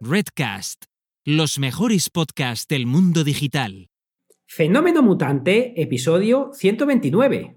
Redcast, los mejores podcasts del mundo digital. Fenómeno Mutante, episodio 129.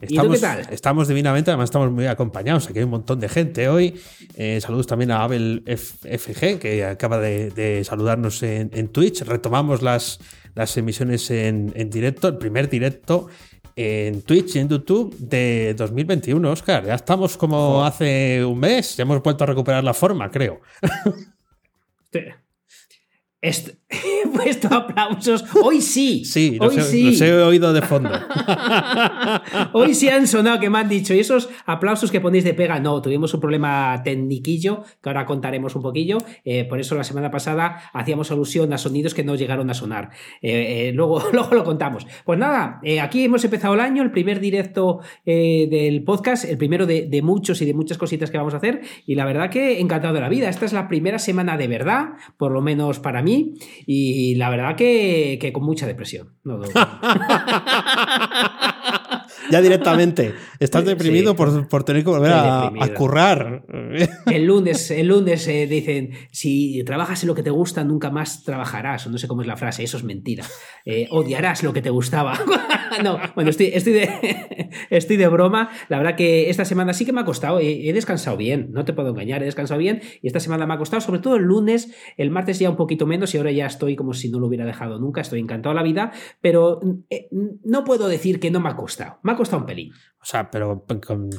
Estamos, ¿Y tú qué tal? Estamos divinamente, además estamos muy acompañados. Aquí hay un montón de gente hoy. Eh, saludos también a Abel F- FG, que acaba de, de saludarnos en, en Twitch. Retomamos las, las emisiones en, en directo, el primer directo en Twitch y en YouTube de 2021, Oscar. Ya estamos como hace un mes, ya hemos vuelto a recuperar la forma, creo. Te- Est- He puesto aplausos. Hoy sí. Sí, hoy los, he, sí. los he oído de fondo. Hoy sí han sonado que me han dicho. Y esos aplausos que ponéis de pega, no. Tuvimos un problema tecniquillo que ahora contaremos un poquillo. Eh, por eso la semana pasada hacíamos alusión a sonidos que no llegaron a sonar. Eh, eh, luego, luego lo contamos. Pues nada, aquí hemos empezado el año, el primer directo del podcast, el primero de, de muchos y de muchas cositas que vamos a hacer. Y la verdad que encantado de la vida. Esta es la primera semana de verdad, por lo menos para mí. Y la verdad que, que con mucha depresión. No, no. ya directamente. Estás deprimido Sí. por, por tener que volver a, a currar. El lunes, el lunes eh, dicen, si trabajas en lo que te gusta, nunca más trabajarás. O no sé cómo es la frase, eso es mentira. Eh, odiarás lo que te gustaba. no, bueno, estoy, estoy, de, estoy de broma. La verdad que esta semana sí que me ha costado. He, descansado bien, no te puedo engañar, he descansado bien. Y esta semana me ha costado, sobre todo el lunes, el martes ya un poquito menos y ahora ya estoy como si no lo hubiera dejado nunca. Estoy encantado de la vida, pero eh, no puedo decir que no me ha costado. Me ha costado un pelín. O sea, pero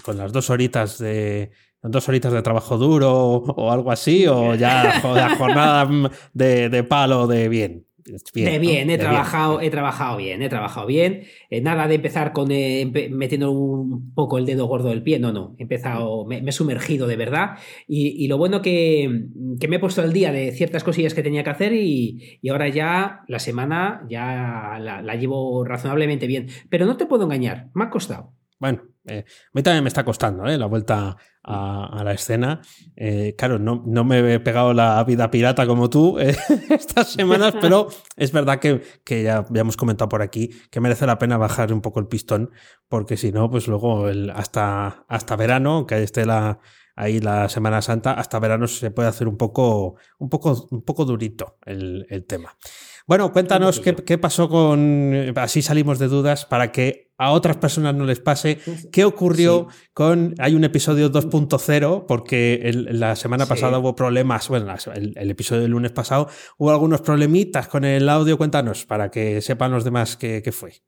con las dos horitas de. Dos horitas de trabajo duro o algo así, o ya jo- la jornada de, de palo de bien. de bien, ¿no? he De trabajado, he trabajado bien, he trabajado bien. Eh, nada de empezar con eh, empe- metiendo un poco el dedo gordo del pie, no, no. He empezado, me, me he sumergido de verdad. Y, y lo bueno que, que me he puesto al día de ciertas cosillas que tenía que hacer y, y ahora ya la semana ya la, la llevo razonablemente bien. Pero no te puedo engañar, me ha costado. Bueno, eh, a mí también me está costando ¿eh? la vuelta a, a la escena. Eh, claro, no, no me he pegado la vida pirata como tú eh, estas semanas, pero es verdad que, que ya, ya hemos comentado por aquí que merece la pena bajar un poco el pistón, porque si no, pues luego hasta, hasta verano, que esté la, ahí la Semana Santa, hasta verano se puede hacer un poco, un poco, un poco durito el, el tema. Bueno, cuéntanos qué, qué pasó con. Así salimos de dudas para que a otras personas no les pase. ¿Qué ocurrió con. Hay un episodio 2.0, porque el- la semana Sí. pasada hubo problemas. Bueno, el, el episodio del lunes pasado hubo algunos problemitas con el audio. Cuéntanos para que sepan los demás qué, qué fue.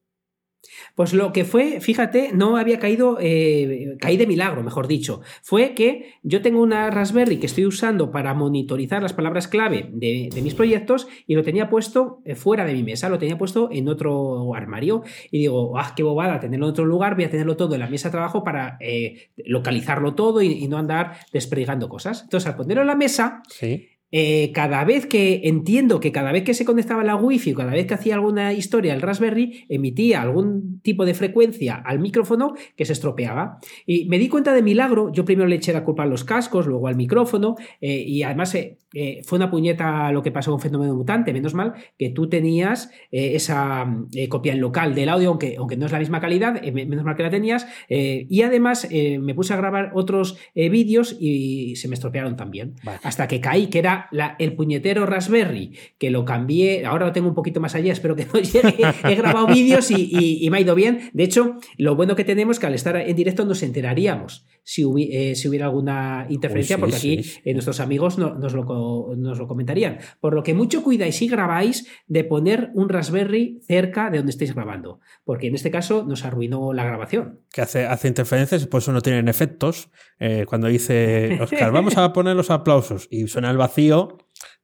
Pues lo que fue, fíjate, no había caído, eh, caí de milagro, mejor dicho. Fue que yo tengo una Raspberry que estoy usando para monitorizar las palabras clave de, mis proyectos y lo tenía puesto eh, fuera de mi mesa, lo tenía puesto en otro armario. Y digo, ah, qué bobada tenerlo en otro lugar, voy a tenerlo todo en la mesa de trabajo para eh, localizarlo todo y, y no andar desperdigando cosas. Entonces, al ponerlo en la mesa, Sí. Eh, cada vez que entiendo que cada vez que se conectaba la wifi o cada vez que hacía alguna historia el Raspberry emitía algún tipo de frecuencia al micrófono que se estropeaba y me di cuenta de milagro yo primero le eché la culpa a los cascos luego al micrófono eh, y además eh, fue una puñeta lo que pasó con Fenómeno Mutante menos mal que tú tenías esa copia en local del audio aunque, aunque no es la misma calidad me- menos mal que la tenías y además me puse a grabar otros vídeos y se me estropearon también Vale. hasta que caí, que era la- el puñetero Raspberry, que lo cambié, ahora lo tengo un poquito más allá, espero que no llegue, he grabado vídeos y, y- y me ha ido bien. De hecho, lo bueno que tenemos es que al estar en directo nos enteraríamos si, hubi- eh, si hubiera alguna interferencia, Uy, sí, porque aquí sí. eh, nuestros amigos no- nos, lo, nos lo comentarían. Por lo que mucho cuidáis y grabáis de poner un Raspberry cerca de donde estéis grabando, porque en este caso nos arruinó la grabación. que hace, hace interferencias y por eso no tienen efectos. Eh, cuando dice Oscar, vamos a poner los aplausos y suena el vacío,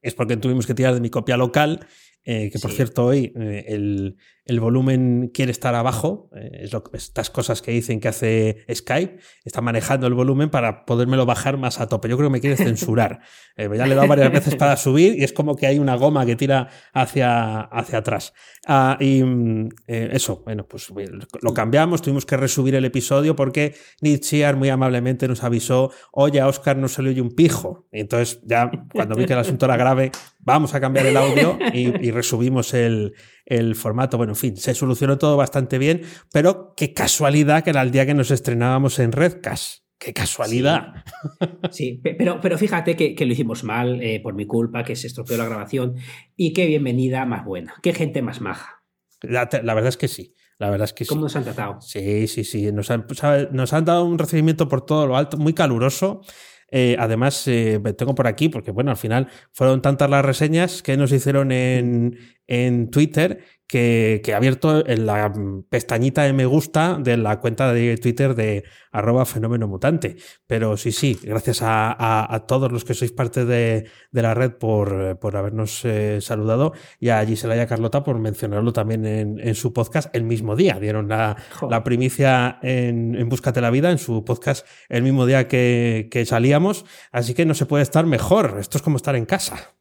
es porque tuvimos que tirar de mi copia local eh, que por cierto hoy eh, el, el, volumen quiere estar abajo, eh, es lo, estas cosas que dicen que hace Skype, está manejando el volumen para podérmelo bajar más a tope. Yo creo que me quiere censurar. ya le he dado varias veces para subir y es como que hay una goma que tira hacia, hacia atrás. Ah, y mm, eso, bueno, pues lo cambiamos, tuvimos que resubir el episodio porque Nietzsche muy amablemente nos avisó, oye, a Oscar no se le oye un pijo. Y entonces ya cuando vi que el asunto era grave, vamos a cambiar el audio y, resubimos el, formato. Bueno, en fin, se solucionó todo bastante bien, pero qué casualidad que era el día que nos estrenábamos en Redcast. ¡Qué casualidad! Sí, pero, pero fíjate que, lo hicimos mal eh, por mi culpa, que se estropeó la grabación y qué bienvenida más buena, qué gente más maja. La, verdad es que sí. La verdad es que ¿Cómo nos han tratado? Sí, sí, sí. Nos han, nos han dado un recibimiento por todo lo alto, muy caluroso. Eh, además, eh, tengo por aquí, porque bueno, al final fueron tantas las reseñas que nos hicieron en, en Twitter que, que, he abierto en la pestañita de me gusta de la cuenta de Twitter de arroba fenómeno mutante. Pero sí, sí, gracias a, a, todos los que sois parte de, de la red por, por habernos eh, saludado y a Gisela y a Carlota por mencionarlo también en, en su podcast el mismo día. Dieron la, la primicia en, en Búscate la Vida, en su podcast el mismo día que, que salíamos. Así que no se puede estar mejor. Esto es como estar en casa.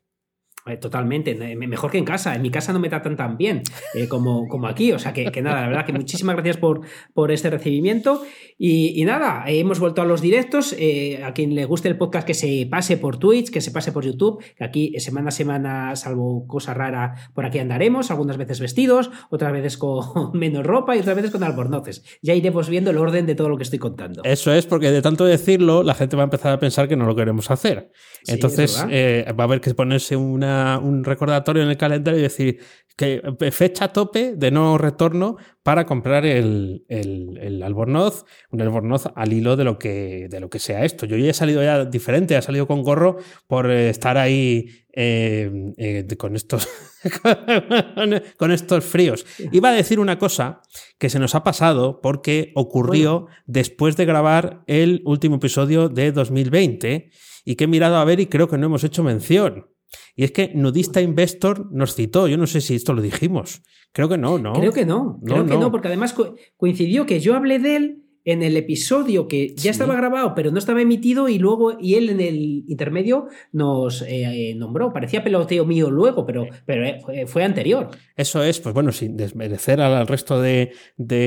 Eh, totalmente, mejor que en casa. En mi casa no me tratan tan bien eh, como, como aquí. O sea que, nada, la verdad que muchísimas gracias por, por este recibimiento. Y, nada, hemos vuelto a los directos. Eh, a quien le guste el podcast, que se pase por Twitch, que se pase por YouTube. Que aquí semana a semana, salvo cosa rara, por aquí andaremos. Algunas veces vestidos, otras veces con menos ropa y otras veces con albornoces. Ya iremos viendo el orden de todo lo que estoy contando. Eso es, porque de tanto decirlo, la gente va a empezar a pensar que no lo queremos hacer. Entonces, va a haber que ponerse una un recordatorio en el calendario y decir que fecha tope de no retorno para comprar el, el, albornoz, un albornoz al hilo de lo que, de lo que sea esto. Yo ya he salido ya diferente, he salido con gorro por estar ahí eh, eh, con estos con estos fríos. Iba a decir una cosa que se nos ha pasado porque ocurrió después de grabar el último episodio de 2020 y que he mirado a ver y creo que no hemos hecho mención. Y es que Nudista Investor nos citó, yo no sé si esto lo dijimos. Creo que no, ¿no? Creo que no, creo que no, porque además coincidió que yo hablé de él en el episodio que ya estaba grabado, pero no estaba emitido, y luego, y él en el intermedio nos eh, nombró. Parecía peloteo mío luego, pero, pero eh, fue, anterior. Eso es, pues bueno, sin desmerecer al resto de,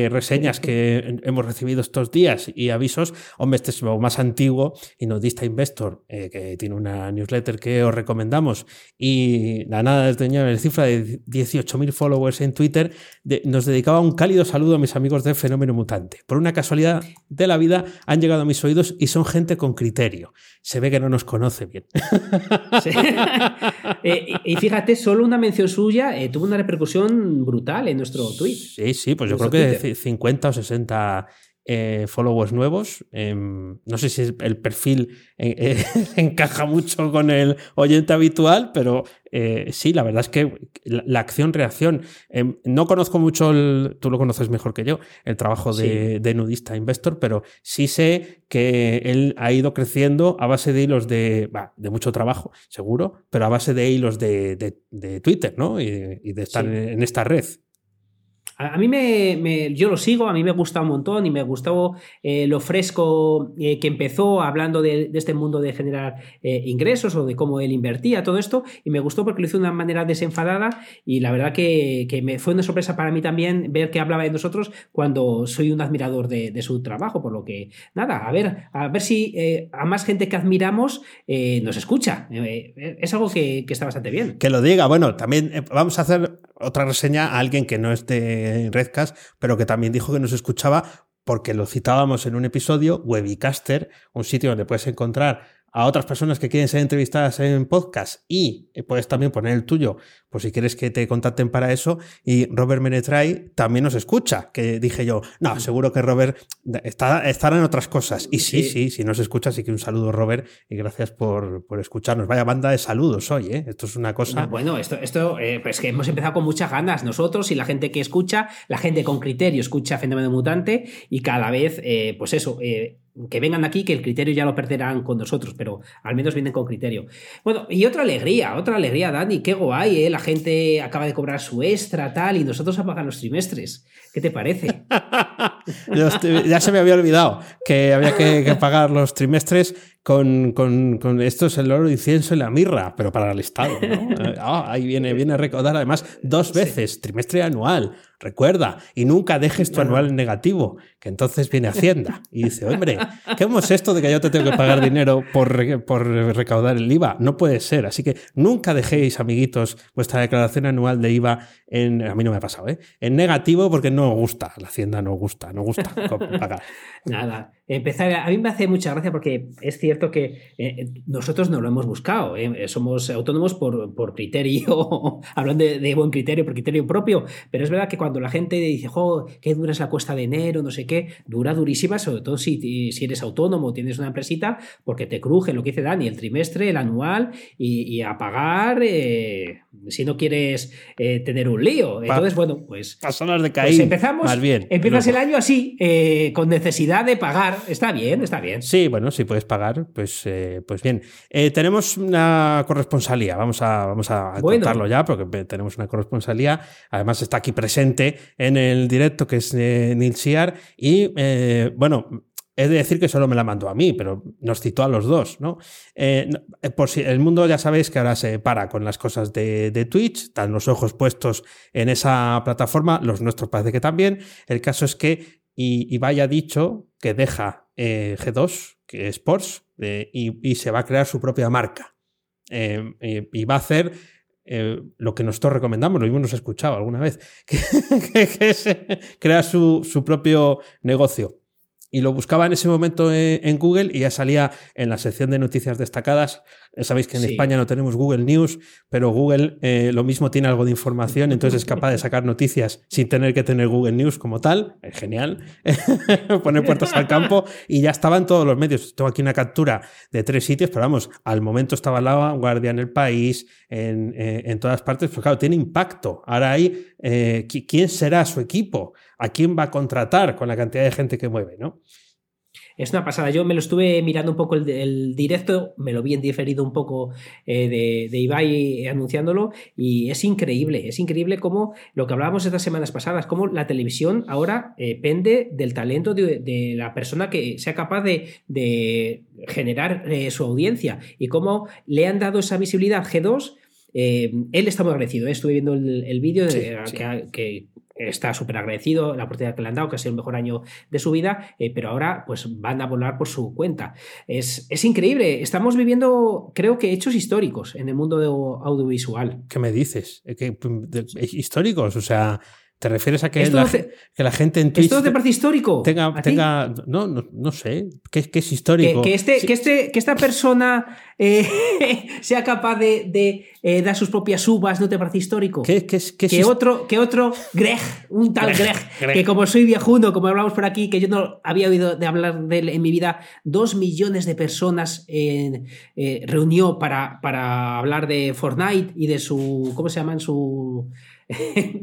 reseñas que hemos recibido estos días y avisos, hombre, este es más antiguo y nos dista Investor, eh, que tiene una newsletter que os recomendamos, y la nada tenía la cifra de 18.000 followers en Twitter, nos dedicaba un cálido saludo a mis amigos de Fenómeno Mutante. Por una casualidad, de la vida han llegado a mis oídos y son gente con criterio. Se ve que no nos conoce bien. Eh, y fíjate, solo una mención suya eh, tuvo una repercusión brutal en nuestro tweet. Sí, sí, pues yo creo que 50 o 60 eh, followers nuevos. Em, no sé si el perfil eh, encaja mucho con el oyente habitual, pero eh, sí, la verdad es que la, acción-reacción. Em, no conozco mucho, el, tú lo conoces mejor que yo, el trabajo de, Nudista Investor, pero sí sé que él ha ido creciendo a base de hilos de, de mucho trabajo, seguro, pero a base de hilos de, Twitter, ¿no? Y, de estar en esta red. A, mí me, yo lo sigo, a mí me gusta un montón y me gustó eh, lo fresco eh, que empezó hablando de, este mundo de generar eh, ingresos o de cómo él invertía, todo esto, y me gustó porque lo hizo de una manera desenfadada y la verdad que, me fue una sorpresa para mí también ver que hablaba de nosotros cuando soy un admirador de, su trabajo, por lo que nada, a ver, a ver si a más gente que admiramos nos escucha. es algo que, que está bastante bien. Que lo diga, bueno, también vamos a hacer otra reseña a alguien que no esté en Redcast, pero que también dijo que nos escuchaba porque lo citábamos en un episodio, Webicaster, un sitio donde puedes encontrar a otras personas que quieren ser entrevistadas en podcast y puedes también poner el tuyo, por si quieres que te contacten para eso. Y Robert Menetray también nos escucha, que dije yo, no, seguro que Robert está, estará en otras cosas. Y sí, sí, sí, nos escucha, así que un saludo Robert y gracias por, por escucharnos. Vaya banda de saludos hoy, ¿eh? Esto es una cosa... bueno, esto, esto eh, pues que hemos empezado con muchas ganas nosotros y la gente que escucha, la gente con criterio escucha Fenómeno Mutante y cada vez, eh, pues eso, eh, que vengan aquí, que el criterio ya lo perderán con nosotros, pero al menos vienen con criterio. Bueno, y otra alegría, otra alegría, Dani, qué guay, ¿eh? La gente acaba de cobrar su extra, tal, y nosotros apagan los trimestres. ¿Qué te parece? ya se me había olvidado que había que, pagar los trimestres con, con, con, esto es el oro, incienso y la mirra, pero para el Estado. ¿no? Ah, ahí viene, viene a recaudar además dos veces, trimestre anual. Recuerda, y nunca dejes tu anual en negativo, que entonces viene Hacienda y dice, hombre, ¿qué es esto de que yo te tengo que pagar dinero por, por recaudar el IVA? No puede ser. Así que nunca dejéis, amiguitos, vuestra declaración anual de IVA en, a mí no me ha pasado, ¿eh? en negativo porque no gusta, la Hacienda no gusta, no gusta pagar. Nada, empezar, a mí me hace mucha gracia porque es cierto que eh, nosotros no lo hemos buscado, ¿eh? somos autónomos por, por criterio, hablando de, buen criterio, por criterio propio, pero es verdad que cuando la gente dice, jo, qué dura es la cuesta de enero, no sé qué, dura durísima, sobre todo si, si eres autónomo, tienes una empresita, porque te cruje lo que dice Dani, el trimestre, el anual y, a pagar eh, si no quieres tener un lío. Entonces, bueno, pues... Pasonas de caer. Pues empezamos, más bien. empiezas el año así, con necesidad de pagar. Está bien, está bien. Sí, bueno, si puedes pagar, pues, eh, pues bien. Eh, tenemos una corresponsalía, vamos a, vamos a contarlo ya, porque tenemos una corresponsalía. Además, está aquí presente en el directo, que es eh, Y bueno, es de decir que solo me la mandó a mí, pero nos citó a los dos, ¿no? por si el mundo ya sabéis que ahora se para con las cosas de, Twitch, están los ojos puestos en esa plataforma, los nuestros parece que también. El caso es que y, vaya dicho que deja eh, G2, que es eh, y, se va a crear su propia marca. Y va a hacer eh, lo que nosotros recomendamos, lo ha escuchado alguna vez, que, que, crea su, su propio negocio y lo buscaba en ese momento en, Google y ya salía en la sección de noticias destacadas. Sabéis que en España no tenemos Google News, pero Google eh, lo mismo tiene algo de información, entonces es capaz de sacar noticias sin tener que tener Google News como tal. Es genial. Poner puertas al campo y ya estaban todos los medios. Tengo aquí una captura de tres sitios, pero vamos, al momento estaba la vanguardia en el país, en, eh, en todas partes, pues claro, tiene impacto. Ahora hay, eh, ¿quién será su equipo? ¿A quién va a contratar con la cantidad de gente que mueve, no? Es una pasada. Yo me lo estuve mirando un poco el, directo, me lo vi en diferido un poco eh, de, de, Ibai anunciándolo y es increíble, es increíble cómo lo que hablábamos estas semanas pasadas, cómo la televisión ahora eh, pende del talento de, la persona que sea capaz de, generar eh, su audiencia y cómo le han dado esa visibilidad G2. él está muy agradecido. Estuve viendo el, vídeo de que, está súper agradecido la oportunidad que le han dado, que ha sido el mejor año de su vida, eh, pero ahora pues van a volar por su cuenta. Es, es, increíble, estamos viviendo, creo que, hechos históricos en el mundo audiovisual. ¿Qué me dices? ¿Qué, históricos, o sea, ¿Te refieres a que, la, que la gente en Twitch. ¿Esto te parece histórico? Tenga, tenga no, no, no, sé. ¿Qué, qué es histórico? Que, este, que, este, que esta persona eh, sea capaz de, eh, dar sus propias uvas, ¿no te parece histórico? ¿Qué, qué, qué que, otro, que otro Greg, un tal Greg, que como soy viejuno, como hablamos por aquí, que yo no había oído de hablar de él en mi vida, dos millones de personas eh, reunió para, para hablar de Fortnite y de su. ¿Cómo se llama? su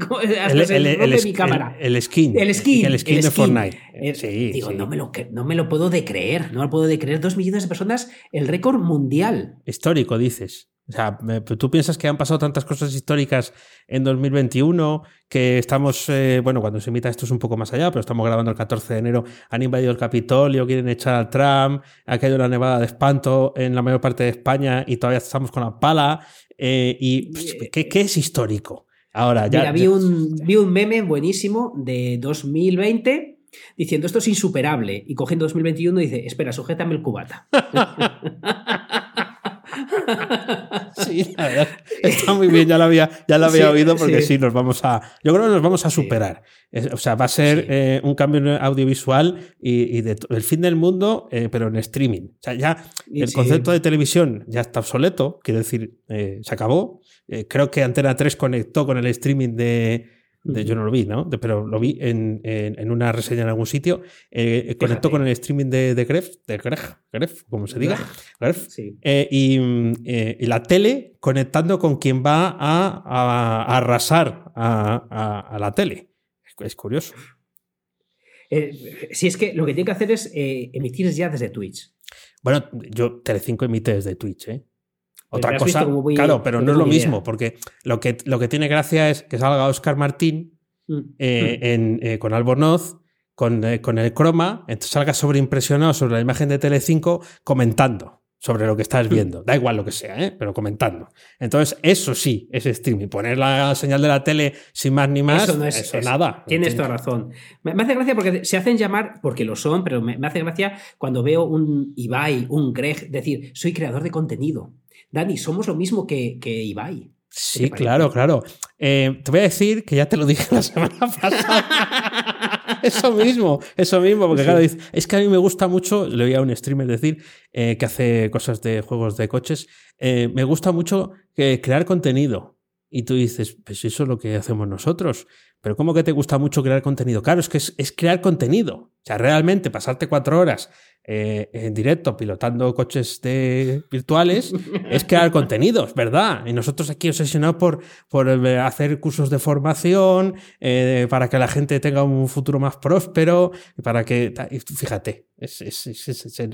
el, skin. El skin. El skin de Fortnite. Eh, digo, No, me lo, no me lo puedo de creer. No me lo puedo de creer. Dos millones de personas, el récord mundial. Histórico, dices. O sea, tú piensas que han pasado tantas cosas históricas en 2021 que estamos, eh, bueno, cuando se emita esto es un poco más allá, pero estamos grabando el 14 de enero, han invadido el Capitolio, quieren echar al Trump, ha caído la nevada de espanto en la mayor parte de España y todavía estamos con la pala. Eh, ¿Y pues, ¿qué, ¿qué, es histórico? Ahora ya. vi, un, vi un meme buenísimo de 2020 diciendo esto es insuperable y cogiendo 2021 dice, espera, sujétame el cubata. sí, la verdad, está muy bien, ya lo había, ya lo había oído porque sí. nos vamos a, yo creo que nos vamos a superar. O sea, va a ser eh, un cambio audiovisual y, de, el fin del mundo, eh, pero en streaming. O sea, ya el concepto de televisión ya está obsoleto, quiero decir, eh, se acabó. creo que Antena 3 conectó con el streaming de, yo no lo vi, ¿no? pero lo vi en, en, una reseña en algún sitio. Eh, conectó con el streaming de, de Gref, de Gref, Gref, como se diga. Gref, eh, eh, y, la tele conectando con quien va a, arrasar a, a, la tele. Es curioso. Eh, si es que lo que tiene que hacer es eh, emitir ya desde Twitch. Bueno, yo Telecinco emite desde Twitch, ¿eh? Otra cosa, claro, pero no es lo mismo, porque lo que, lo que tiene gracia es que salga Oscar Martín mm. eh, mm. con Albornoz, con, con, el croma, entonces salga sobreimpresionado sobre la imagen de Telecinco comentando sobre lo que estás hmm. viendo. Da igual lo que sea, ¿eh? pero comentando. Entonces, eso sí es streaming. Poner la señal de la tele sin más ni más, eso, no es, nada. Tienes toda razón. Me, hace gracia porque se hacen llamar, porque lo son, pero me, hace gracia cuando veo un Ibai, un Greg, decir, soy creador de contenido. Dani, somos lo mismo que, que Ibai. Sí, claro, claro. Eh, te voy a decir que ya te lo dije la semana pasada. eso mismo, eso mismo, porque claro, es que a mí me gusta mucho, le oí a un streamer decir eh, que hace cosas de juegos de coches, eh, me gusta mucho crear contenido. Y tú dices, pues eso es lo que hacemos nosotros. Pero ¿cómo que te gusta mucho crear contenido? Claro, es que es crear contenido. O sea, realmente pasarte cuatro horas eh, en directo pilotando coches de, virtuales es crear contenidos, ¿verdad? Y nosotros aquí obsesionados por, por eh, hacer cursos de formación eh, para que la gente tenga un futuro más próspero, para que, fíjate,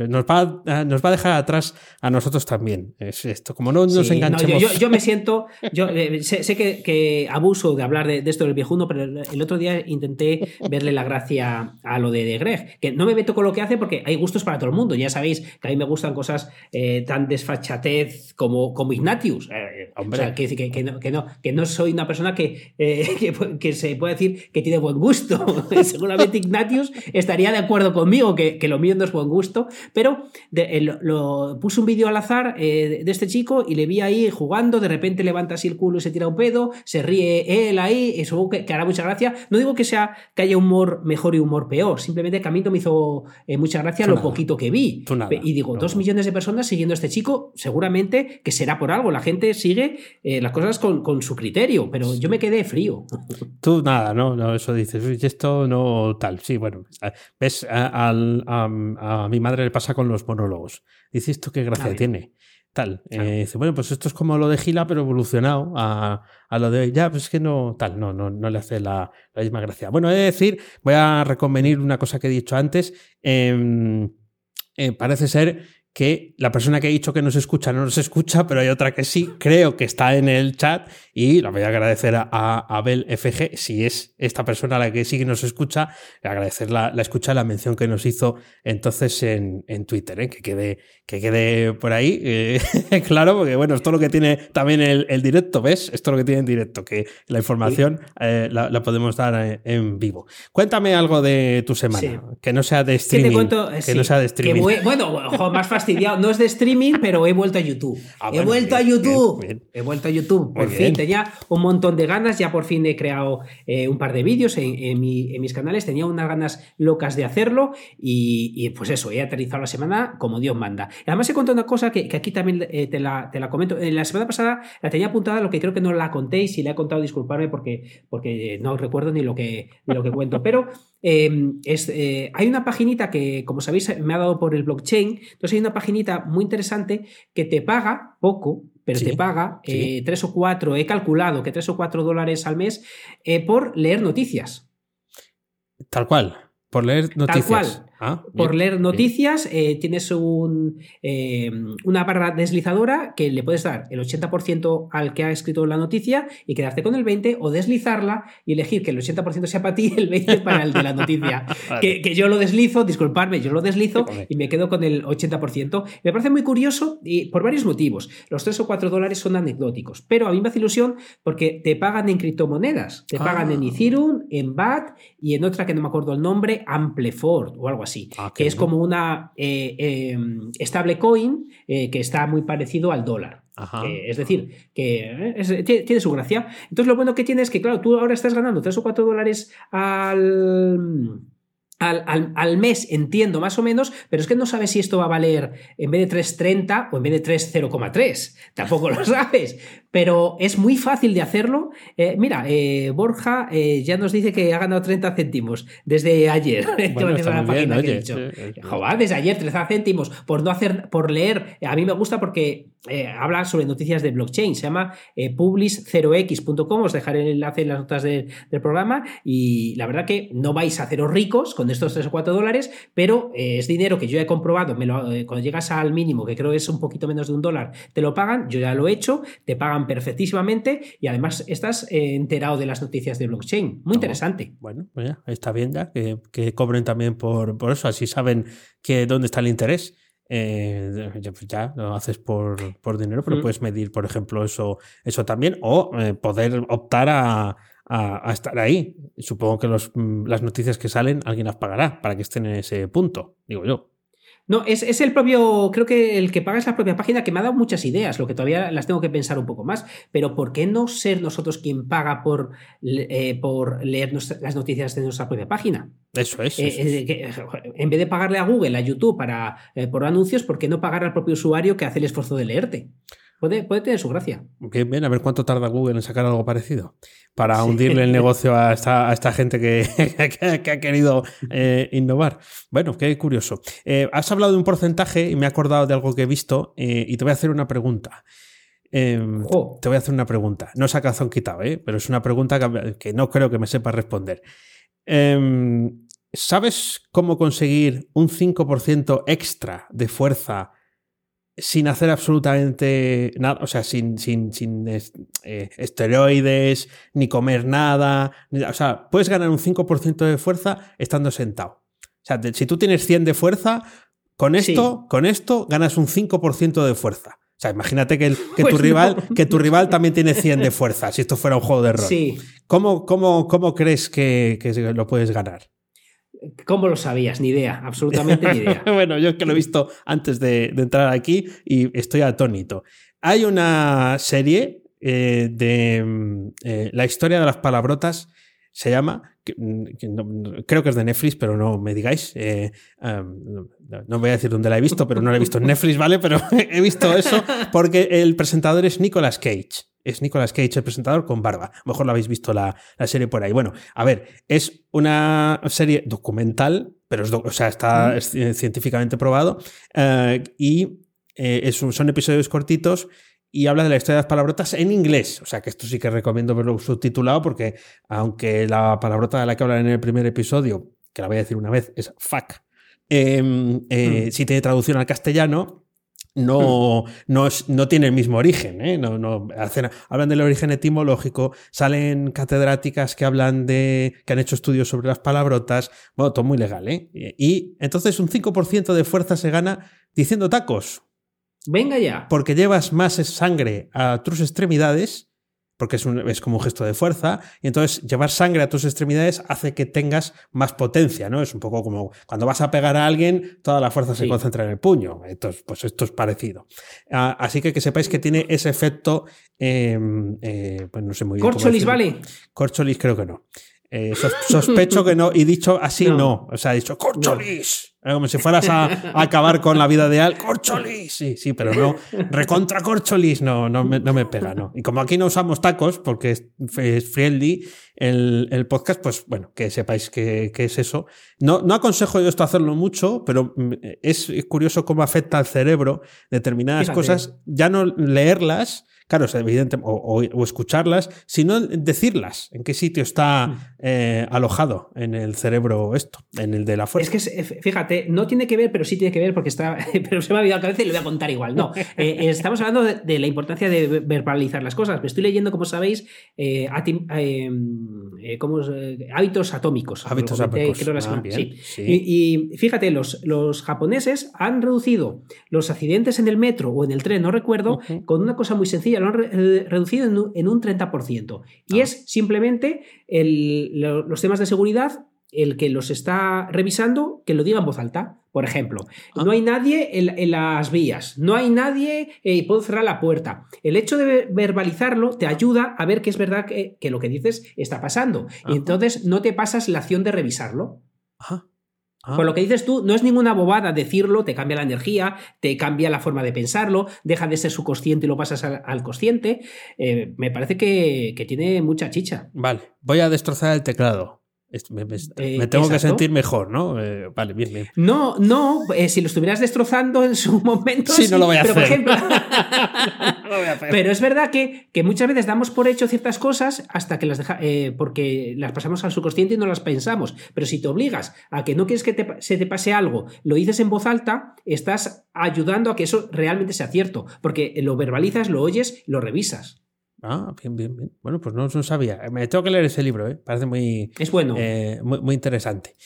nos, va, nos va a dejar atrás a nosotros también. Es esto, como no nos enganchemos. yo, me siento, yo sé, que, abuso de hablar de, esto del viejuno, pero el, otro día intenté verle la gracia a lo de, de Greg, que no me meto con lo que hace porque hay gustos para todo el mundo. Ya sabéis que a mí me gustan cosas eh, tan desfachatez como, como Ignatius. Eh, o sea, que, que, no, que, no, que, no, soy una persona que, eh, que, se puede decir que tiene buen gusto. Seguramente Ignatius estaría de acuerdo conmigo que, lo mío no es buen gusto, pero lo, puse un vídeo al azar de este chico y le vi ahí jugando, de repente levanta así el culo y se tira un pedo, se ríe él ahí, eso que, hará mucha gracia. No digo que sea que haya humor mejor y humor peor, simplemente que a mí no me hizo mucha gracia lo poquito que vi. y digo, dos millones de personas siguiendo a este chico, seguramente que será por algo. La gente sigue eh, las cosas con, su criterio, pero yo me quedé frío. Tú nada, no, no eso dices, esto no tal. Sí, bueno, ves, a, a, mi madre le pasa con los monólogos. Dice, ¿esto qué gracia tiene? Tal. Eh, dice, bueno, pues esto es como lo de Gila, pero evolucionado a, lo de ya, pues es que no, tal, no, no, no le hace la, misma gracia. Bueno, he de decir, voy a reconvenir una cosa que he dicho antes. Em, eh, parece ser que la persona que ha dicho que nos escucha no nos escucha, pero hay otra que sí, creo que está en el chat y la voy a agradecer a, Abel FG, si es esta persona la que sí que nos escucha, agradecer la, la escucha, la mención que nos hizo entonces en, en Twitter, ¿eh? que, quede, que quede por ahí eh, claro, porque bueno, esto es lo que tiene también el, el, directo, ¿ves? Esto es lo que tiene en directo, que la información eh, la, podemos dar en vivo. Cuéntame algo de tu semana, que no sea de streaming. que no sea de streaming. bueno, más fácil no es de streaming, pero he vuelto a YouTube. Ah, he vuelto a YouTube. He vuelto a YouTube. Por fin. Tenía un montón de ganas. Ya por fin he creado eh, un par de vídeos en, mis canales. Tenía unas ganas locas de hacerlo. Y, pues eso, he aterrizado la semana como Dios manda. Además, he contado una cosa que, aquí también eh, te, la, comento. En la semana pasada la tenía apuntada, lo que creo que no la conté. Y si la he contado, disculparme porque, porque no recuerdo ni lo que, ni lo que cuento. Pero Em, eh, hay una paginita que, como sabéis, me ha dado por el blockchain. Entonces hay una paginita muy interesante que te paga poco, pero te paga eh, tres o cuatro, he calculado que tres o cuatro dólares al mes eh, por leer noticias. Tal cual, por leer noticias. Tal cual. Ah, por leer noticias, eh, tienes un, eh, una barra deslizadora que le puedes dar el 80% al que ha escrito la noticia y quedarte con el 20% o deslizarla y elegir que el 80% sea para ti y el 20% para el de la noticia. que, yo lo deslizo, disculpadme, yo lo deslizo y me quedo con el 80%. Me parece muy curioso y por varios motivos. Los 3 o 4 dólares son anecdóticos, pero a mí me hace ilusión porque te pagan en criptomonedas, te pagan en ah. Ethereum, en BAT y en otra que no me acuerdo el nombre, Ampleford o algo así. Ah, que es como una eh, em, stablecoin eh, que está muy parecido al dólar. es decir, que eh, tiene, su gracia. Entonces, lo bueno que tiene es que, claro, tú ahora estás ganando 3 o 4 dólares al al, mes entiendo más o menos, pero es que no sabes si esto va a valer en vez de 3,30 o en vez de 3,0,3. Tampoco lo sabes, pero es muy fácil de hacerlo. Eh, mira, eh, Borja eh, ya nos dice que ha ganado 30 céntimos desde ayer. desde ayer 30 céntimos por no hacer, por leer. A mí me gusta porque habla sobre noticias de blockchain. Se llama publish0x.com. Os dejaré el enlace en las notas del programa y la verdad que no vais a haceros ricos con estos 3 o 4 dólares, pero eh, es dinero que yo he comprobado, me lo, eh, cuando llegas al mínimo, que creo que es un poquito menos de un dólar, te lo pagan, yo ya lo he hecho, te pagan perfectísimamente y además estás eh, enterado de las noticias de blockchain. Muy interesante. Bueno, pues ya, está bien ya, que, que cobren también por, por, eso, así saben que dónde está el interés. Eh, pues ya lo haces por, por dinero, pero mm. puedes medir, por ejemplo, eso, eso también, o poder optar a, a, estar ahí. Supongo que los, mm, las noticias que salen alguien las pagará para que estén en ese punto, digo yo. No, es, es, el propio, creo que el que paga es la propia página que me ha dado muchas ideas, lo que todavía las tengo que pensar un poco más. Pero ¿por qué no ser nosotros quien paga por, eh, por leer las noticias de nuestra propia página? Eso es. Eh, eh, en vez de pagarle a Google, a YouTube para, por anuncios, ¿por qué no pagar al propio usuario que hace el esfuerzo de leerte? Puede, tener su gracia. Bien, bien, a ver cuánto tarda Google en sacar algo parecido para hundirle el negocio a esta, a esta gente que, que, ha querido eh, innovar. Bueno, qué curioso. Eh, has hablado de un porcentaje y me he acordado de algo que he visto eh, y te voy a hacer una pregunta. Em, te voy a hacer una pregunta. No es a calzón quitado, pero es una pregunta que, que, no creo que me sepa responder. Em, ¿Sabes cómo conseguir un 5% extra de fuerza sin hacer absolutamente nada, o sea, sin, sin, sin eh, esteroides, ni comer nada. o sea, puedes ganar un 5% de fuerza estando sentado. O sea, si tú tienes 100 de fuerza, con esto, con esto ganas un 5% de fuerza. O sea, imagínate que, que tu, pues rival, que tu rival también tiene 100 de fuerza, si esto fuera un juego de rol. Sí. ¿Cómo, cómo, cómo crees que, que lo puedes ganar? ¿Cómo lo sabías? Ni idea, absolutamente ni idea. bueno, yo es que lo he visto antes de, entrar aquí y estoy atónito. Hay una serie eh, de mm, eh, la historia de las palabrotas, se llama, mm, creo que es de Netflix, pero no me digáis. Eh, no, voy a decir dónde la he visto, pero no la he visto en Netflix, ¿vale? Pero he visto eso porque el presentador es Nicolas Cage es Nicolas Cage, el presentador con barba. A lo mejor lo habéis visto la, serie por ahí. Bueno, a ver, es una serie documental, pero o sea, está científicamente probado. Eh, y eh, son episodios cortitos y habla de la historia de las palabrotas en inglés. O sea que esto sí que recomiendo verlo subtitulado porque aunque la palabrota de la que hablan en el primer episodio, que la voy a decir una vez, es fuck, em, eh, hmm. si tiene traducción al castellano, no, no, no, tiene el mismo origen. ¿eh? No, no, hablan del origen etimológico, salen catedráticas que hablan de. que han hecho estudios sobre las palabrotas. Bueno, todo muy legal, ¿eh? Y entonces un 5% de fuerza se gana diciendo tacos. Venga ya. Porque llevas más sangre a tus extremidades porque es, un, es, como un gesto de fuerza, y entonces llevar sangre a tus extremidades hace que tengas más potencia, ¿no? Es un poco como cuando vas a pegar a alguien, toda la fuerza se concentra en el puño. Entonces, pues esto es parecido. Ah, así que que sepáis que tiene ese efecto, em, eh, pues no sé muy bien. Corcholis, ¿vale? Corcholis creo que no. Eh, sospecho que no, y dicho así no. O sea, he dicho, ¡Corcholis! Como si fueras a, acabar con la vida de Al. ¡Corcholis! Sí, sí, pero no. Recontra Corcholis, no, no me, no me pega, no. Y como aquí no usamos tacos, porque es, friendly el, el, podcast, pues bueno, que sepáis que, es eso. No, no aconsejo yo esto hacerlo mucho, pero mm, es curioso cómo afecta al cerebro determinadas cosas, ya no leerlas, claro, es evidente, o, escucharlas, sino decirlas, en qué sitio está mm. eh, alojado en el cerebro esto, en el de la fuerza. Es que, fíjate, no tiene que ver, pero sí tiene que ver porque está, pero se me ha olvidado la cabeza y lo voy a contar igual. No, eh, estamos hablando de, la importancia de verbalizar las cosas. Me estoy leyendo, como sabéis, eh, hábitos atómicos. Hábitos atómicos. Ah, y, fíjate, los, los japoneses han reducido los accidentes en el metro o en el tren, no recuerdo, con una cosa muy sencilla lo han reducido en un, 30%. Y ah. es simplemente los temas de seguridad el que los está revisando, que lo diga en voz alta. Por ejemplo, ah. no hay nadie en, las vías, no hay nadie y eh, puedo cerrar la puerta. El hecho de verbalizarlo te ayuda a ver que es verdad que, lo que dices está pasando. Y entonces no te pasas la acción de revisarlo. Con Por lo que dices tú, no es ninguna bobada decirlo, te cambia la energía, te cambia la forma de pensarlo, deja de ser subconsciente y lo pasas al, consciente. Eh, me parece que, tiene mucha chicha. Vale, voy a destrozar el teclado. Me, tengo que sentir mejor, ¿no? vale, bien, bien. No, no, si lo estuvieras destrozando en su momento. Sí, no lo voy a pero, hacer. Por ejemplo, Pero es verdad que, que, muchas veces damos por hecho ciertas cosas hasta que las deja, porque las pasamos al subconsciente y no las pensamos. Pero si te obligas a que no quieres que se te pase algo, lo dices en voz alta, estás ayudando a que eso realmente sea cierto. Porque lo verbalizas, lo oyes, lo revisas. Ah, bien, bien, bien. Bueno, pues no, no sabía. Me tengo que leer ese libro, ¿eh? Parece muy. Es bueno. Eh, muy, interesante.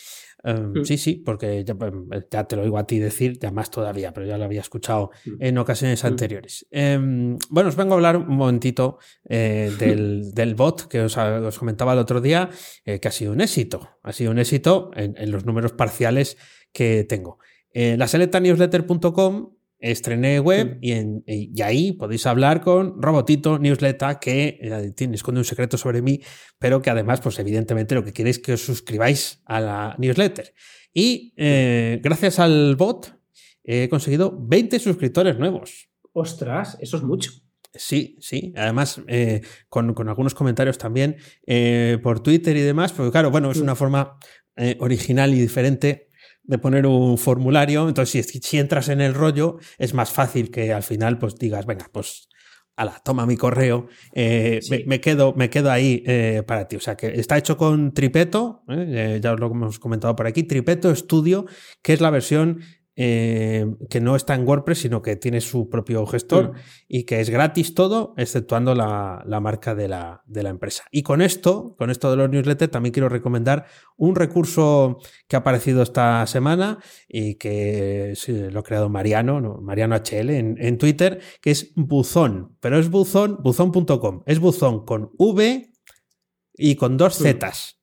Em, mm. Sí, sí, porque pues, ya, te lo digo a ti decir, ya más todavía, pero ya lo había escuchado mm. en ocasiones mm. anteriores. Em, bueno, os vengo a hablar un momentito eh, del, bot que os, comentaba el otro día, eh, que ha sido un éxito. Ha sido un éxito en, los números parciales que tengo. la selectanewsletter.com estrené web y, en, y, ahí podéis hablar con Robotito Newsletter que eh, tiene, esconde un secreto sobre mí, pero que además, pues evidentemente lo que quiere es que os suscribáis a la newsletter. Y eh, gracias al bot he conseguido 20 suscriptores nuevos. Ostras, eso es mucho. Sí, sí. Además, eh, con, con, algunos comentarios también por Twitter y demás, porque claro, bueno, es una forma original y diferente de poner un formulario. Entonces, si, si, entras en el rollo, es más fácil que al final pues digas, venga, pues ala, toma mi correo, eh, me, quedo, me quedo ahí eh, para ti. O sea, que está hecho con Tripeto, ¿eh? ya os lo hemos comentado por aquí, Tripeto Studio, que es la versión eh, que no está en WordPress, sino que tiene su propio gestor mm. y que es gratis todo, exceptuando la, marca de la, de la, empresa. Y con esto, con esto de los newsletters, también quiero recomendar un recurso que ha aparecido esta semana y que lo ha creado Mariano, Mariano HL en, Twitter, que es Buzón, pero es Buzón, buzón.com, es Buzón con V y con dos mm. Zetas.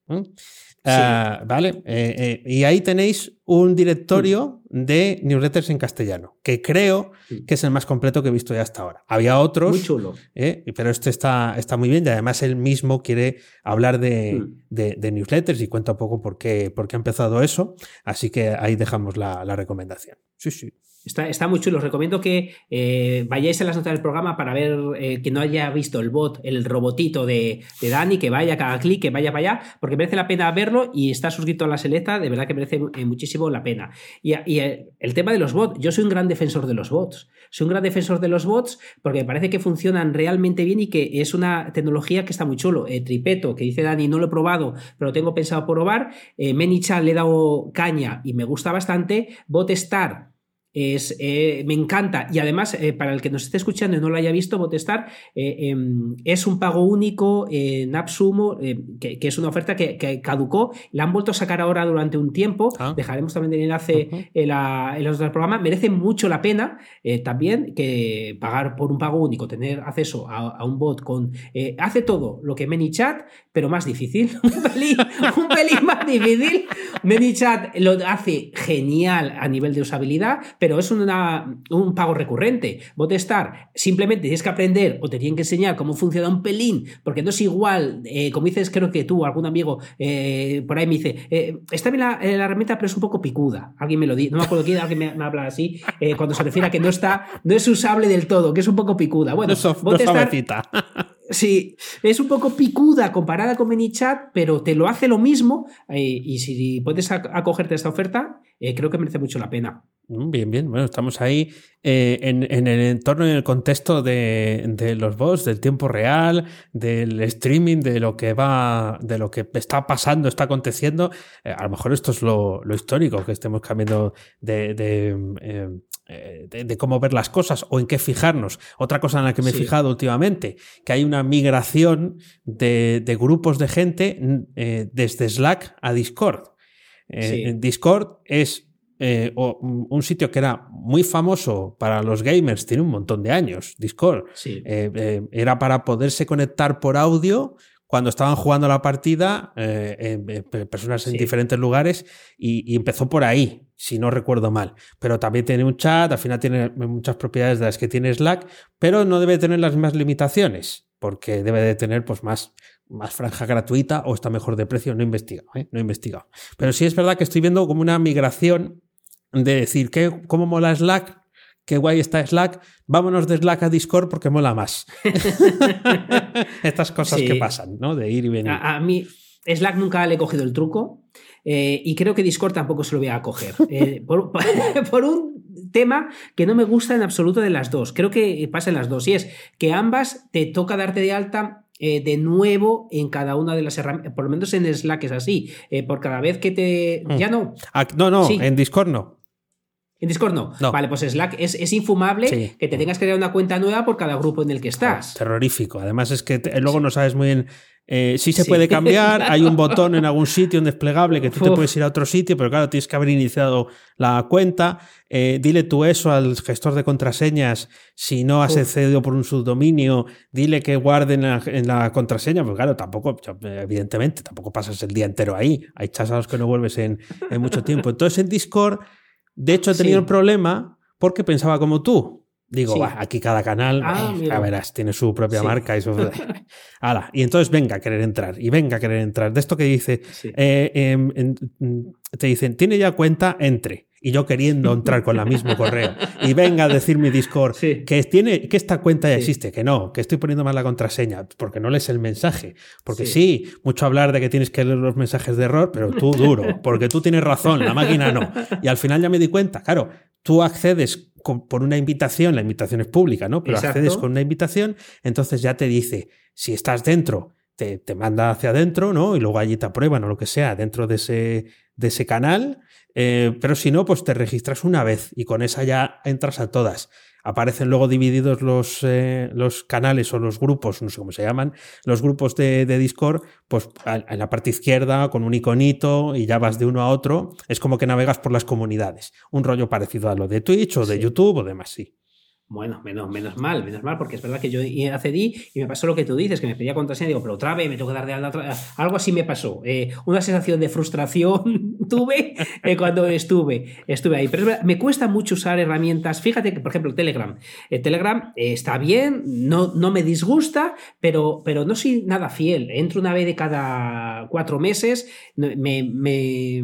Ah, vale, eh, eh, y ahí tenéis un directorio de newsletters en castellano, que creo que es el más completo que he visto ya hasta ahora. Había otros, muy chulo. Eh, pero este está, está muy bien y además él mismo quiere hablar de, de, newsletters y cuenta un poco por qué, por qué ha empezado eso, así que ahí dejamos la, la recomendación. Sí, sí. Está, muy chulo. Os recomiendo que eh, vayáis a las notas del programa para ver eh, que no haya visto el bot, el robotito de, Dani, que vaya cada clic, que vaya para allá, porque merece la pena verlo y está suscrito a la selecta, de verdad que merece eh, muchísimo la pena. Y, el tema de los bots, yo soy un gran defensor de los bots. Soy un gran defensor de los bots porque me parece que funcionan realmente bien y que es una tecnología que está muy chulo. Tripeto, que dice Dani, no lo he probado, pero tengo pensado probar. Manychat le he dado caña y me gusta bastante. Botstar es, eh, me encanta. Y además, eh, para el que nos esté escuchando y no lo haya visto, Botestar eh, em, es un pago único en AppSumo, que, que, es una oferta que, caducó. La han vuelto a sacar ahora durante un tiempo. Ah. Dejaremos también el enlace en, la, en, los del programa. Merece mucho la pena también que pagar por un pago único, tener acceso a, un bot con. hace todo lo que ManyChat, pero más difícil. un, pelín, un pelín más difícil. ManyChat lo hace genial a nivel de usabilidad pero es una, un pago recurrente. Botestar, simplemente tienes que aprender o te tienen que enseñar cómo funciona un pelín, porque no es igual, eh, como dices, creo que tú, algún amigo eh, por ahí me dice, eh, está bien la, herramienta, pero es un poco picuda. Alguien me lo dice, no me acuerdo quién, alguien me, habla así, cuando se refiere a que no está, no es usable del todo, que es un poco picuda. Bueno, Botestar, Sí, es un poco picuda comparada con ManyChat, pero te lo hace lo mismo. y si puedes acogerte a esta oferta, creo que merece mucho la pena. Mm, bien, bien. Bueno, estamos ahí eh, en, el entorno, en el contexto de, los bots, del tiempo real, del streaming, de lo que va, de lo que está pasando, está aconteciendo. Eh, a lo mejor esto es lo, histórico, que estemos cambiando eh, de, cómo ver las cosas o en qué fijarnos. Otra cosa en la que me he fijado últimamente, que hay una migración de, grupos de gente desde Slack a Discord. Discord es eh, un sitio que era muy famoso para los gamers, tiene un montón de años, Discord. Eh, eh, era para poderse conectar por audio cuando estaban jugando la partida, personas en diferentes lugares, y, empezó por ahí, si no recuerdo mal. Pero también tiene un chat, al final tiene muchas propiedades de las que tiene Slack, pero no debe tener las mismas limitaciones, porque debe de tener pues más más franja gratuita o está mejor de precio, no he investigado, no he investigado. Pero sí es verdad que estoy viendo como una migración de decir, ¿qué, ¿cómo mola Slack? Qué guay está Slack, vámonos de Slack a Discord porque mola más. Estas cosas que pasan, ¿no? De ir y venir. A, mí, Slack nunca le he cogido el truco eh, y creo que Discord tampoco se lo voy a coger. Eh, por, por, un tema que no me gusta en absoluto de las dos. Creo que pasa en las dos y es que ambas te toca darte de alta eh, de nuevo en cada una de las herramientas, por lo menos en Slack es así, por cada vez que te... Mm. Ya no. Ah, no, no, en Discord no. En Discord no. Vale, pues Slack es, infumable que te tengas que crear una cuenta nueva por cada grupo en el que estás. terrorífico. Además es que luego no sabes muy bien eh, sí se puede cambiar, hay un botón en algún sitio, un desplegable, que tú te puedes ir a otro sitio, pero claro, tienes que haber iniciado la cuenta. Eh, dile tú eso al gestor de contraseñas si no has accedido por un subdominio, dile que guarde en la, contraseña, pues claro, tampoco, evidentemente, tampoco pasas el día entero ahí. Hay los que no vuelves en, mucho tiempo. Entonces en Discord, de hecho, he tenido el problema porque pensaba como tú. Digo, aquí cada canal, ah, a verás, tiene su propia marca y su... y entonces venga a querer entrar, y venga a querer entrar. De esto que dice, eh, em, te dicen, tiene ya cuenta, entre. Y yo queriendo entrar con el mismo correo. Y venga a decir mi Discord que, tiene, que esta cuenta ya existe, que no, que estoy poniendo mal la contraseña, porque no lees el mensaje. Porque sí. mucho hablar de que tienes que leer los mensajes de error, pero tú duro, porque tú tienes razón, la máquina no. Y al final ya me di cuenta, claro, tú accedes por una invitación, la invitación es pública, ¿no? Pero accedes con una invitación, entonces ya te dice, si estás dentro, te, te, manda hacia adentro, ¿no? Y luego allí te aprueban o lo que sea dentro de ese, de ese canal. Eh, pero si no, pues te registras una vez y con esa ya entras a todas aparecen luego divididos los, eh, los canales o los grupos, no sé cómo se llaman, los grupos de, Discord, pues en la parte izquierda con un iconito y ya vas de uno a otro. Es como que navegas por las comunidades. Un rollo parecido a lo de Twitch o de YouTube o demás, sí. Bueno, menos, menos mal, menos mal, porque es verdad que yo accedí y me pasó lo que tú dices, que me pedía contraseña, digo, pero otra vez me tengo que dar de alta Algo así me pasó. Eh, una sensación de frustración tuve eh, cuando estuve, estuve ahí. Pero me cuesta mucho usar herramientas. Fíjate que, por ejemplo, Telegram. Eh, Telegram está bien, no, no me disgusta, pero, pero no soy nada fiel. Entro una vez de cada cuatro meses, me, me,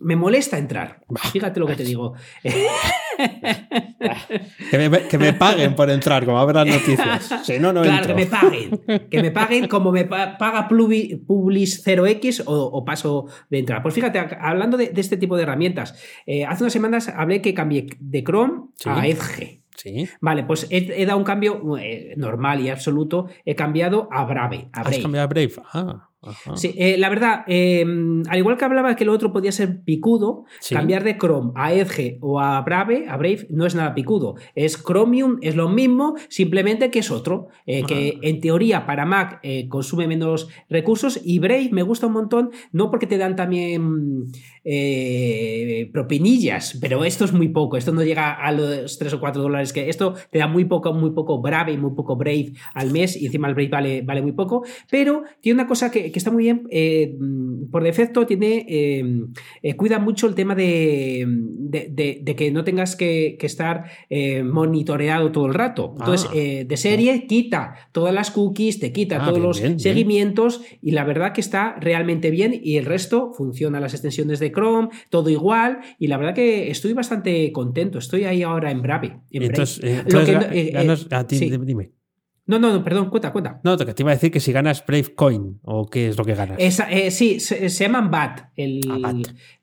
me molesta entrar. Fíjate lo que te digo. que, me, paguen por entrar, como habrá noticias. Si no, no claro, que me paguen. Que me paguen como me paga Publis 0x o, paso de entrar. Pues fíjate, hablando de, este tipo de herramientas, eh, hace unas semanas hablé que cambié de Chrome a Edge. Sí. Vale, pues he, dado un cambio eh, normal y absoluto. He cambiado a Brave. A Brave. ¿Has cambiado a Brave? Ah. Sí, eh, la verdad, em, al igual que hablaba que lo otro podía ser picudo, cambiar de Chrome a Edge o a Brave, a Brave no es nada picudo. Es Chromium, es lo mismo, simplemente que es otro, eh, que en teoría para Mac eh, consume menos recursos y Brave me gusta un montón, no porque te dan también propinillas, pero esto es muy poco, esto no llega a los 3 o 4 dólares que esto te da muy poco, muy poco Brave y muy poco Brave al mes y encima el Brave vale, vale muy poco, pero tiene una cosa que que está muy bien, eh, por defecto tiene, eh, eh, cuida mucho el tema de, de, que no tengas que, estar monitoreado todo el rato. Entonces, ah. de serie quita todas las cookies, te quita ah, todos los seguimientos y la verdad que está realmente bien y el resto funciona las extensiones de Chrome, todo igual y la verdad que estoy bastante contento. Estoy ahí ahora en Brave. entonces, a ti, dime. No, no, no, perdón, cuenta, cuenta. No, que te iba a decir que si ganas Brave Coin o qué es lo que ganas. Eh, sí, se, llaman BAT. El ah,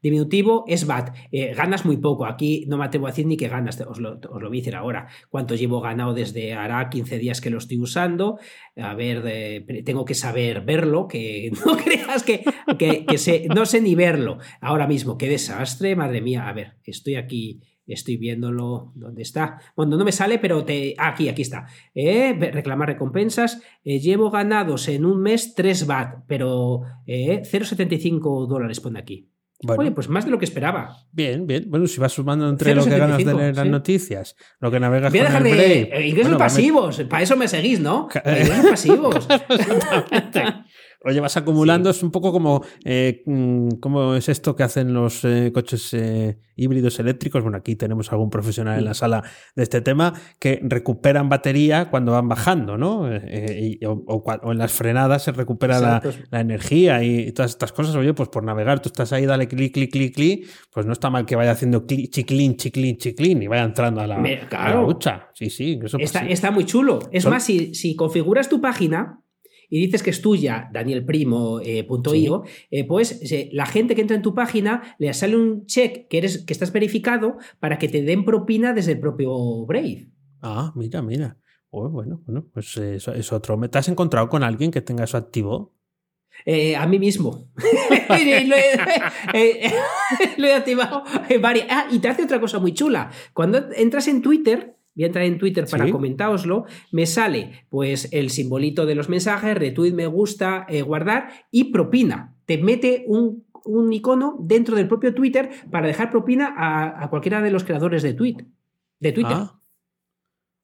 diminutivo es BAT. Eh, ganas muy poco. Aquí no me atrevo a decir ni que ganas. Os lo, voy a decir ahora. Cuánto llevo ganado desde hará 15 días que lo estoy usando. A ver, tengo que saber verlo. Que no creas que, que, que no sé ni verlo ahora mismo. Qué desastre, madre mía. A ver, estoy aquí Estoy viéndolo. ¿Dónde está? Bueno, no me sale, pero te. aquí, aquí está. Eh, reclamar recompensas. Eh, llevo ganados en un mes 3 BAT, pero 0,75 eh, dólares pone aquí. Oye, pues más de lo que esperaba. Bien, bien. Bueno, si vas sumando entre lo que ganas de leer las noticias, lo que navegas Voy a dejar con el de ingresos pasivos. Para eso me seguís, ¿no? ingresos pasivos. lo llevas acumulando. Es un poco como eh, mm, cómo es esto que hacen los eh, coches eh, híbridos eléctricos. Bueno, aquí tenemos algún profesional en la sala de este tema que recuperan batería cuando van bajando, ¿no? o, en las frenadas se recupera la, energía y, todas estas cosas. Oye, pues por navegar, tú estás ahí, dale clic, clic, clic, clic, pues no está mal que vaya haciendo chiclín, chiclín, chiclín y vaya entrando a la, claro. lucha. Sí, sí. está, está, muy chulo. Es más, si, si configuras tu página y dices que es tuya, danielprimo.io, eh, pues la gente que entra en tu página le sale un check que, eres, que estás verificado para que te den propina desde el propio Brave. Ah, mira, mira. Oh, bueno, bueno, pues eso es otro. ¿Te has encontrado con alguien que tenga eso activo? Eh, a mí mismo. Eh, lo, he, activado Ah, y te hace otra cosa muy chula. Cuando entras en Twitter, voy a entrar en Twitter para comentaroslo, me sale pues el simbolito de los mensajes, retweet, me gusta, eh, guardar y propina. Te mete un, icono dentro del propio Twitter para dejar propina a, cualquiera de los creadores de tweet. De Twitter. Ah.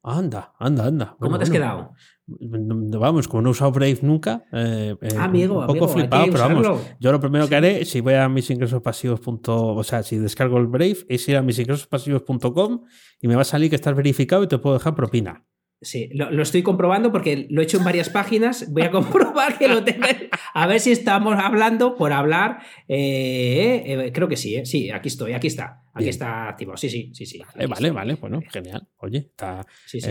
Anda, anda, anda. ¿Cómo te has quedado? Vamos, como no he usado Brave nunca, eh, eh, amigo, un poco flipado, pero vamos, yo lo primero que haré, si voy a mis ingresos pasivos. o sea, si descargo el Brave, es ir a mis ingresos pasivos.com y me va a salir que estás verificado y te puedo dejar propina. Sí, lo, estoy comprobando porque lo he hecho en varias páginas. Voy a comprobar que lo tengo. A ver si estamos hablando por hablar. Eh, creo que sí, sí, aquí estoy, aquí está. Aquí está activo. Sí, sí, sí, sí. Vale, vale, bueno, genial. Oye, está, sí, sí,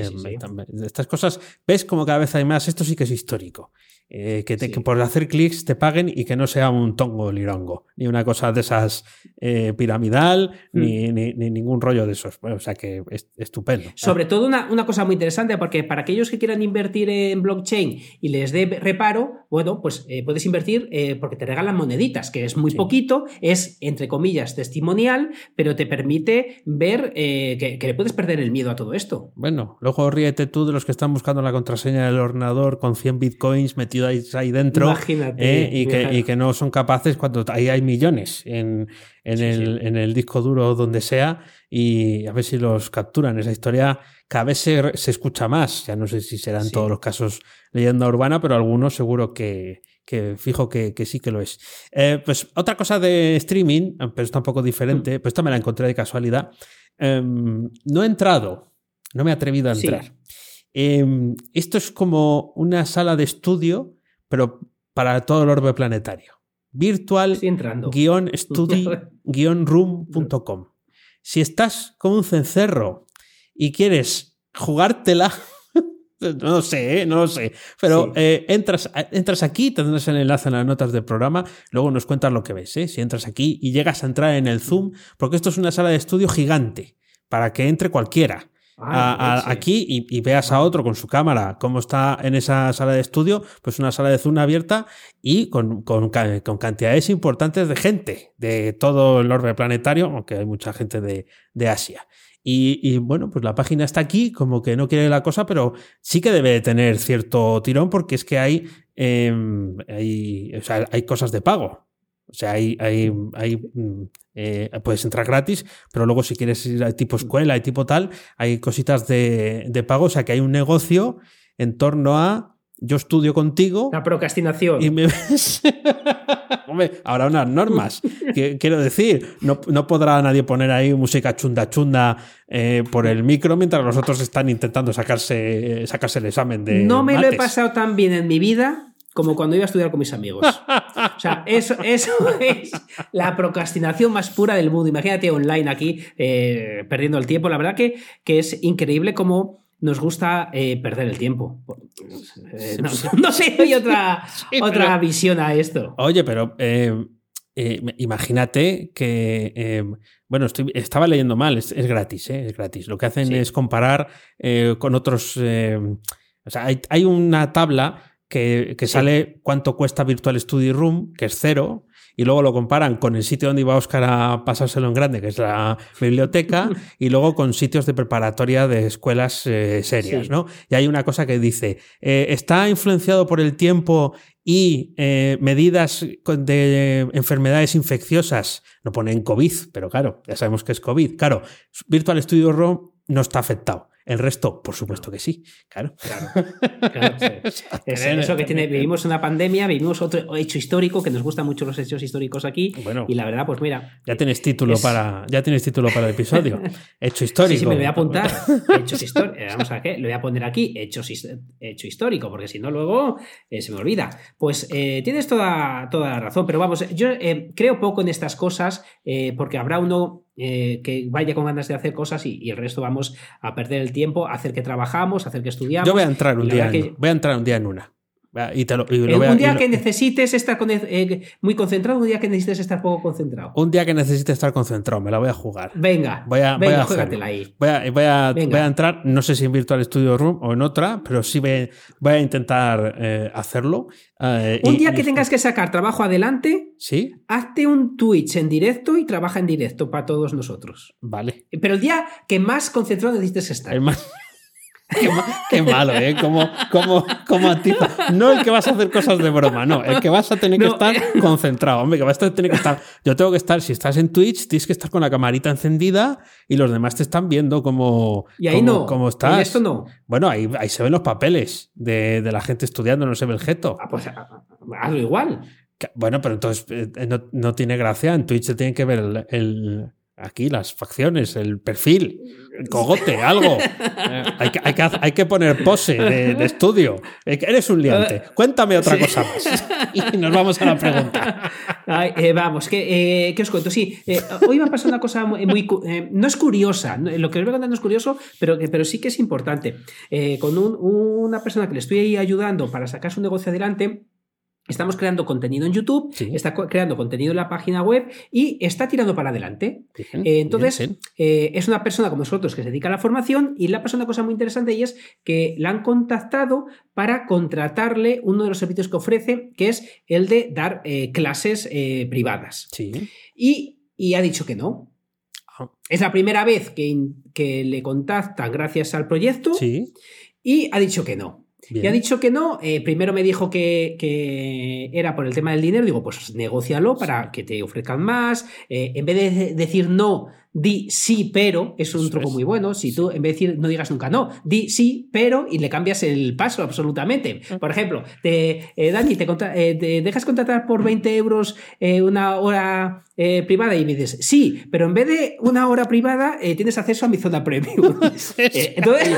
estas cosas, ves como cada vez hay más. Esto sí que es histórico. Eh, que, por hacer clics te paguen y que no sea un tongo lirongo, ni una cosa de esas eh, piramidal, mm. ni, ni, ningún rollo de esos. o sea que es estupendo. Sobre todo una, una, cosa muy interesante, porque para aquellos que quieran invertir en blockchain y les dé reparo, bueno, pues eh, puedes invertir porque te regalan moneditas, que es muy poquito, es entre comillas testimonial, pero te permite ver que, que, le puedes perder el miedo a todo esto. Bueno, luego ríete tú de los que están buscando la contraseña del ordenador con 100 bitcoins metidos ahí dentro eh, y, que, y, que, no son capaces cuando ahí hay millones en, en, el, en, el, disco duro donde sea y a ver si los capturan. Esa historia cada vez se, se escucha más. Ya no sé si serán todos los casos leyenda urbana, pero algunos seguro que, que fijo que, que, sí que lo es. Eh, pues otra cosa de streaming, pero está un poco diferente, mm. pues esta me la encontré de casualidad. Em, no he entrado, no me he atrevido a entrar. Em, esto es como una sala de estudio, pero para todo el orbe planetario. Virtual-study-room.com. Si estás con un cencerro y quieres jugártela, no lo sé, ¿eh? no lo sé. Pero eh, entras, entras aquí, tendrás el enlace en las notas del programa, luego nos cuentas lo que ves. ¿eh? Si entras aquí y llegas a entrar en el Zoom, porque esto es una sala de estudio gigante, para que entre cualquiera. Ah, aquí y, veas a otro con su cámara cómo está en esa sala de estudio, pues una sala de Zoom abierta y con, con, cantidades importantes de gente de todo el orbe planetario, aunque hay mucha gente de, de Asia. Y, bueno, pues la página está aquí, como que no quiere la cosa, pero sí que debe tener cierto tirón porque es que hay, em, hay, hay cosas de pago. O sea, hay, hay, hay mm, eh, puedes entrar gratis, pero luego si quieres ir a tipo escuela y tipo tal, hay cositas de, de pago. O sea, que hay un negocio en torno a yo estudio contigo. La procrastinación. Y me ves. Hombre, habrá unas normas. Quiero decir, no, no, podrá nadie poner ahí música chunda chunda eh, por el micro mientras los otros están intentando sacarse, sacarse el examen de. No me lo he pasado tan bien en mi vida como cuando iba a estudiar con mis amigos. O sea, eso, eso es la procrastinación más pura del mundo. Imagínate online aquí eh, perdiendo el tiempo. La verdad que, que es increíble cómo nos gusta eh, perder el tiempo. Eh, no, sé, hay otra, otra visión a esto. Oye, pero imagínate que, bueno, estoy, estaba leyendo mal, es, gratis, es gratis. Lo que hacen es comparar con otros... o sea, hay, hay una tabla que, sale cuánto cuesta Virtual Study Room, que es cero, y luego lo comparan con el sitio donde iba Oscar a pasárselo en grande, que es la biblioteca, y luego con sitios de preparatoria de escuelas eh, serias, ¿no? Y hay una cosa que dice, eh, está influenciado por el tiempo y eh, medidas de enfermedades infecciosas, no ponen COVID, pero claro, ya sabemos que es COVID. Claro, Virtual Studio Room no está afectado. El resto, por supuesto que sí, claro. Claro, eso que tiene, vivimos una pandemia, vivimos otro hecho histórico, que nos gustan mucho los hechos históricos aquí. Bueno, y la verdad, pues mira. Ya tienes título para. Ya tienes título para el episodio. hecho histórico. Sí, sí, me voy a apuntar. hechos históricos. Eh, vamos a ver, lo voy a poner aquí, hechos, hecho histórico, porque si no, luego eh, se me olvida. Pues eh, tienes toda, toda la razón, pero vamos, yo creo poco en estas cosas, porque habrá uno eh, que vaya con ganas de hacer cosas y, el resto vamos a perder el tiempo, a hacer que trabajamos, a hacer que estudiamos. Yo voy a entrar un día, en, voy a entrar un día en una. Y te lo, y lo Eh, voy a- un y día lo- que necesites estar con- eh, muy concentrado, un día que necesites estar poco concentrado. un día que necesite estar concentrado, me la voy a jugar. Venga, Voy a, voy venga, a ahí. Voy a, voy, a, Venga. voy a entrar, no sé si en Virtual Studio Room o en otra, pero sí voy, voy a intentar eh, hacerlo. eh, Un y- día que tengas que sacar trabajo adelante, Sí, hazte un Twitch en directo y trabaja en directo para todos nosotros. vale. Pero el día que más concentrado necesites estar. El más- Qué, ma- qué malo, ¿eh? Como, como, como atiza. No el que vas a hacer cosas de broma, no. El que vas a tener que No. estar concentrado. Hombre, que vas a tener que estar. Yo tengo que estar, si estás en Twitch, tienes que estar con la camarita encendida y los demás te están viendo cómo, Y ahí cómo- no. estás. En esto no. Bueno, ahí, ahí se ven los papeles de, de la gente estudiando, no se ve el geto. Ah, pues ah, hazlo igual. Que- Bueno, pero entonces eh, no, no tiene gracia. En Twitch se tiene que ver el, el- aquí las facciones, el perfil, el cogote, algo. Hay, que, hay, que, hay que poner pose de, de estudio. Que Eres un liante. Cuéntame otra Sí. cosa más. Y nos vamos a la pregunta. Ay, eh, vamos, ¿qué, eh, ¿qué os cuento? Sí, eh, hoy me ha pasado una cosa muy. muy no es curiosa, lo que os voy a contar no es curioso, pero, que- pero sí que es importante. Con un- una persona que le estoy ayudando para sacar su negocio adelante. Estamos creando contenido en YouTube, Sí. está creando contenido en la página web y está tirando para adelante. Bien, Eh, entonces, bien, bien. eh, es una persona como nosotros que se dedica a la formación y le ha pasado una cosa muy interesante y es que la han contactado para contratarle uno de los servicios que ofrece, que es el de dar eh, clases privadas. Sí. Y, y ha dicho que no. Ah. Es la primera vez que, le contactan gracias al proyecto Sí. y ha dicho que no. Bien. Y ha dicho que no. eh, primero me dijo que, que era por el tema del dinero. Digo, pues negocialo para que te ofrezcan más. Eh, en vez de decir no, di sí, pero. Es un Eso truco es. muy bueno. Si tú, en vez de decir no digas nunca no, di sí, pero y le cambias el paso absolutamente. Por ejemplo, te, eh, Dani, te, contra- eh, te dejas contratar por 20 euros eh, una hora eh, privada y me dices sí, pero en vez de una hora privada eh, tienes acceso a mi zona premium. Entonces.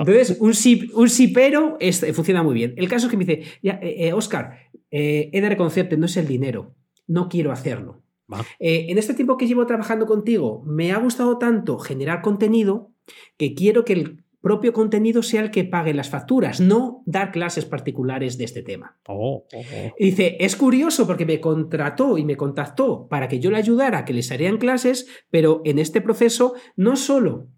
Entonces, un sí, un sí pero es- funciona muy bien. El caso es que me dice, ya, eh, eh, Oscar, eh, he de reconocerte, no es el dinero, no quiero hacerlo. Eh, en este tiempo que llevo trabajando contigo, me ha gustado tanto generar contenido que quiero que el propio contenido sea el que pague las facturas, no dar clases particulares de este tema. Oh, oh, oh. Y dice, es curioso porque me contrató y me contactó para que yo le ayudara a que les harían clases, pero en este proceso no solo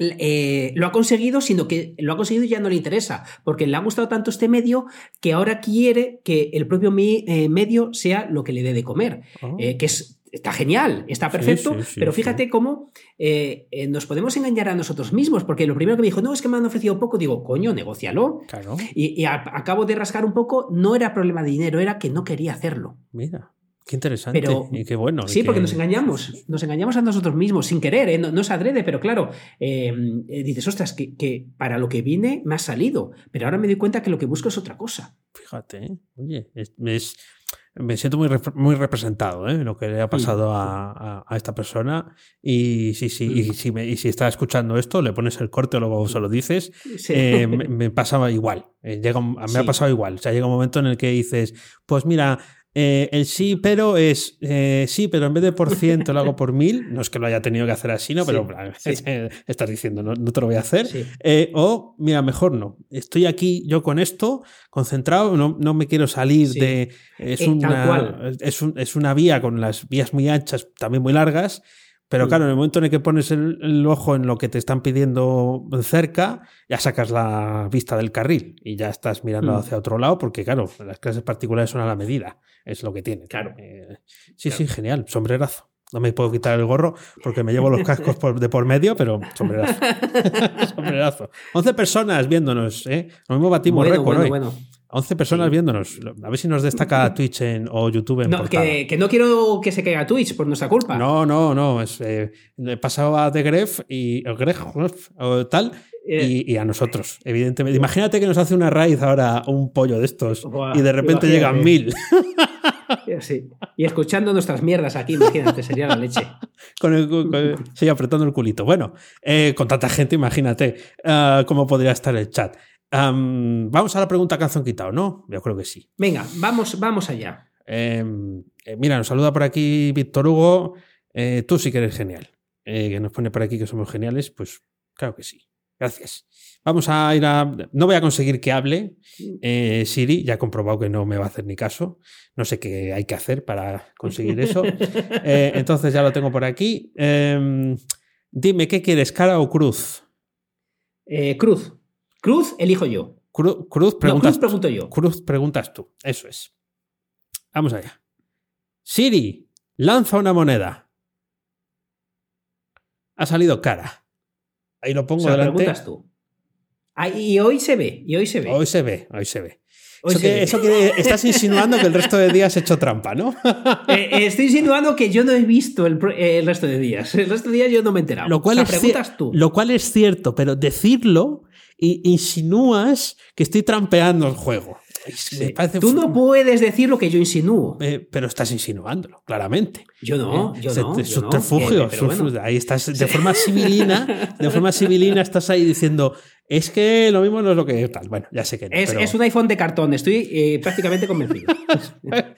eh, lo ha conseguido, sino que lo ha conseguido y ya no le interesa, porque le ha gustado tanto este medio que ahora quiere que el propio mi- eh, medio sea lo que le dé de comer, Oh. eh, que es... Está genial, está perfecto, sí, sí, pero fíjate cómo eh, eh, nos podemos engañar a nosotros mismos, porque lo primero que me dijo, no, es que me han ofrecido poco, digo, coño, negocialo. Claro. Y, y acabo de rascar un poco, no era problema de dinero, era que no quería hacerlo. Mira. Qué interesante. Pero- y qué bueno. Sí, porque nos engañamos, nos engañamos a nosotros mismos sin querer, ¿eh? no, no es adrede, pero claro, eh, eh, dices, ostras, que, que para lo que vine me ha salido, pero ahora me doy cuenta que lo que busco es otra cosa. Fíjate, ¿eh? oye, es- es- me siento muy, rep- muy representado ¿eh? lo que le ha pasado a, a- a esta persona. Y sí, sí, y si, me- y si está escuchando esto, le pones el corte o luego se lo dices. Sí. me, me pasaba igual. llega, me ha pasado igual. O sea, llega un momento en el que dices, pues mira, eh, el sí, pero es eh, sí, pero en vez de por ciento lo hago por mil. No es que lo haya tenido que hacer así, ¿no? Pero Sí, sí. estás diciendo, no, no te lo voy a hacer. Sí. Eh, o, mira, mejor no. Estoy aquí yo con esto, concentrado, no, no me quiero salir de. Es, Eh, una, es, un- es una vía con las vías muy anchas, también muy largas. Pero Mm. claro, en el momento en el que pones el, el ojo en lo que te están pidiendo cerca, ya sacas la vista del carril y ya estás mirando Mm. hacia otro lado, porque claro, las clases particulares son a la medida, es lo que tiene. Claro. Eh, sí, sí, genial, sombrerazo. No me puedo quitar el gorro porque me llevo los cascos por- de por medio, pero sombrerazo. sombrerazo. 11 personas viéndonos, ¿eh? Lo mismo batimos Bueno, récord bueno, hoy. bueno. 11 personas Sí. viéndonos. A ver si nos destaca Twitch en- o YouTube en No, que, que no quiero que se caiga Twitch por nuestra culpa. No, no, no. Es, eh, pasaba a The Gref y o Gref, o tal Eh, y, y a nosotros, evidentemente. Imagínate que nos hace una raíz ahora un pollo de estos Buah, y de repente imagínate. llegan mil sí. Y escuchando nuestras mierdas aquí, imagínate, sería la leche. con el, sí, apretando el culito. Bueno, eh, con tanta gente, imagínate ah, cómo podría estar el chat. Am, vamos a la pregunta que han quitado, ¿no? Yo creo que sí. Venga, vamos, vamos allá. Eh, eh, mira, nos saluda por aquí Víctor Hugo. Eh, tú sí que eres genial. Eh, que nos pone por aquí que somos geniales, pues claro que sí. Gracias. Vamos a ir a. No voy a conseguir que hable eh, Siri, ya he comprobado que no me va a hacer ni caso. No sé qué hay que hacer para conseguir eso. Eh, entonces ya lo tengo por aquí. Em, dime, ¿qué quieres, cara o cruz? Cruz. Cruz, elijo yo. cruz, preguntas, cruz pregunto yo. Cruz preguntas tú. Eso es. Vamos allá. Siri, lanza una moneda. Ha salido cara. Ahí lo pongo o sea, delante. preguntas tú. Ah, y hoy se ve, y hoy se ve. Hoy se ve, hoy se ve. Hoy eso, se que, ve. eso que estás insinuando que el resto de días he hecho trampa, ¿no? Eh, eh, estoy insinuando que yo no he visto el, eh, el resto de días. El resto de días yo no me he enterado. Lo cual, O sea, es, preguntas tú. lo cual es cierto, pero decirlo y insinúas que estoy trampeando el juego. Sí. Tú no puedes decir lo que yo insinúo. Eh, pero estás insinuándolo, claramente. Yo no, Eh, yo se- no. te- yo no. subterfugio, Eh, bueno. Ahí estás de forma civilina, de forma civilina estás ahí diciendo, es que lo mismo no es lo que tal. Bueno, ya sé que no. Es, pero- es un iPhone de cartón, estoy eh, prácticamente convencido.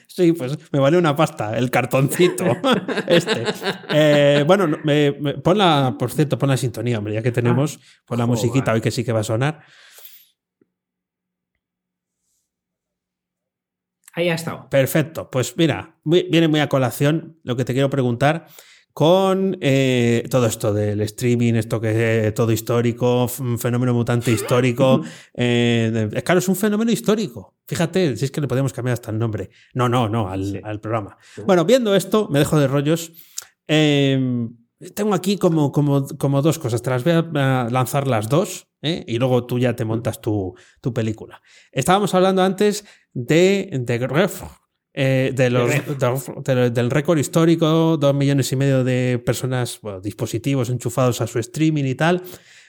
Sí, pues me vale una pasta, el cartoncito. este. Eh, bueno, no, me- me- pon la, por cierto, pon la sintonía, hombre, ya que tenemos, pon la joder. musiquita hoy que sí que va a sonar. Ahí ha estado. Perfecto, pues mira, muy- viene muy a colación lo que te quiero preguntar con eh, todo esto del streaming, esto que es todo histórico, un fenómeno mutante histórico. eh, claro, es un fenómeno histórico. Fíjate, si es que le podemos cambiar hasta el nombre. No, no, no, al, Sí. al programa. Bueno, viendo esto, me dejo de rollos. Eh, tengo aquí como, como, como dos cosas. Te las voy a lanzar las dos ¿eh? y luego tú ya te montas tu, tu película. Estábamos hablando antes de, de Gref, eh, de los, de- de- del récord histórico, dos millones y medio de personas, bueno, dispositivos enchufados a su streaming y tal,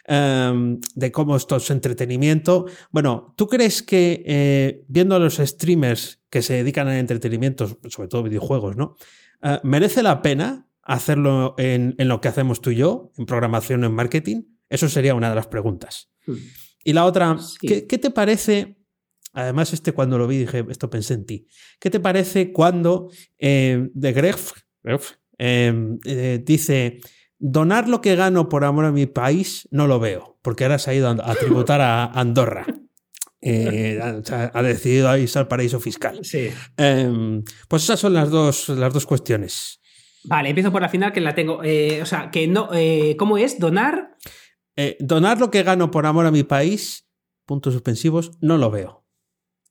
em, de cómo esto es entretenimiento. Bueno, ¿tú crees que eh, viendo a los streamers que se dedican al entretenimiento, sobre todo videojuegos, ¿no? Eh, ¿Merece la pena hacerlo en, en lo que hacemos tú y yo, en programación o en marketing? Eso sería una de las preguntas. Y la otra, Sí. ¿qué, qué te parece? Además, este cuando lo vi dije, esto pensé en ti. ¿Qué te parece cuando eh, de Gref, Gref, eh, eh, dice, donar lo que gano por amor a mi país no lo veo, porque ahora se ha ido a, tributar a Andorra. Eh, ha, decidido irse al paraíso fiscal. Sí. Eh, pues esas son las dos, las dos cuestiones. Vale, empiezo por la final que la tengo. eh, o sea, que no. ¿Cómo es? ¿Donar? Donar lo que gano por amor a mi país, puntos suspensivos, no lo veo.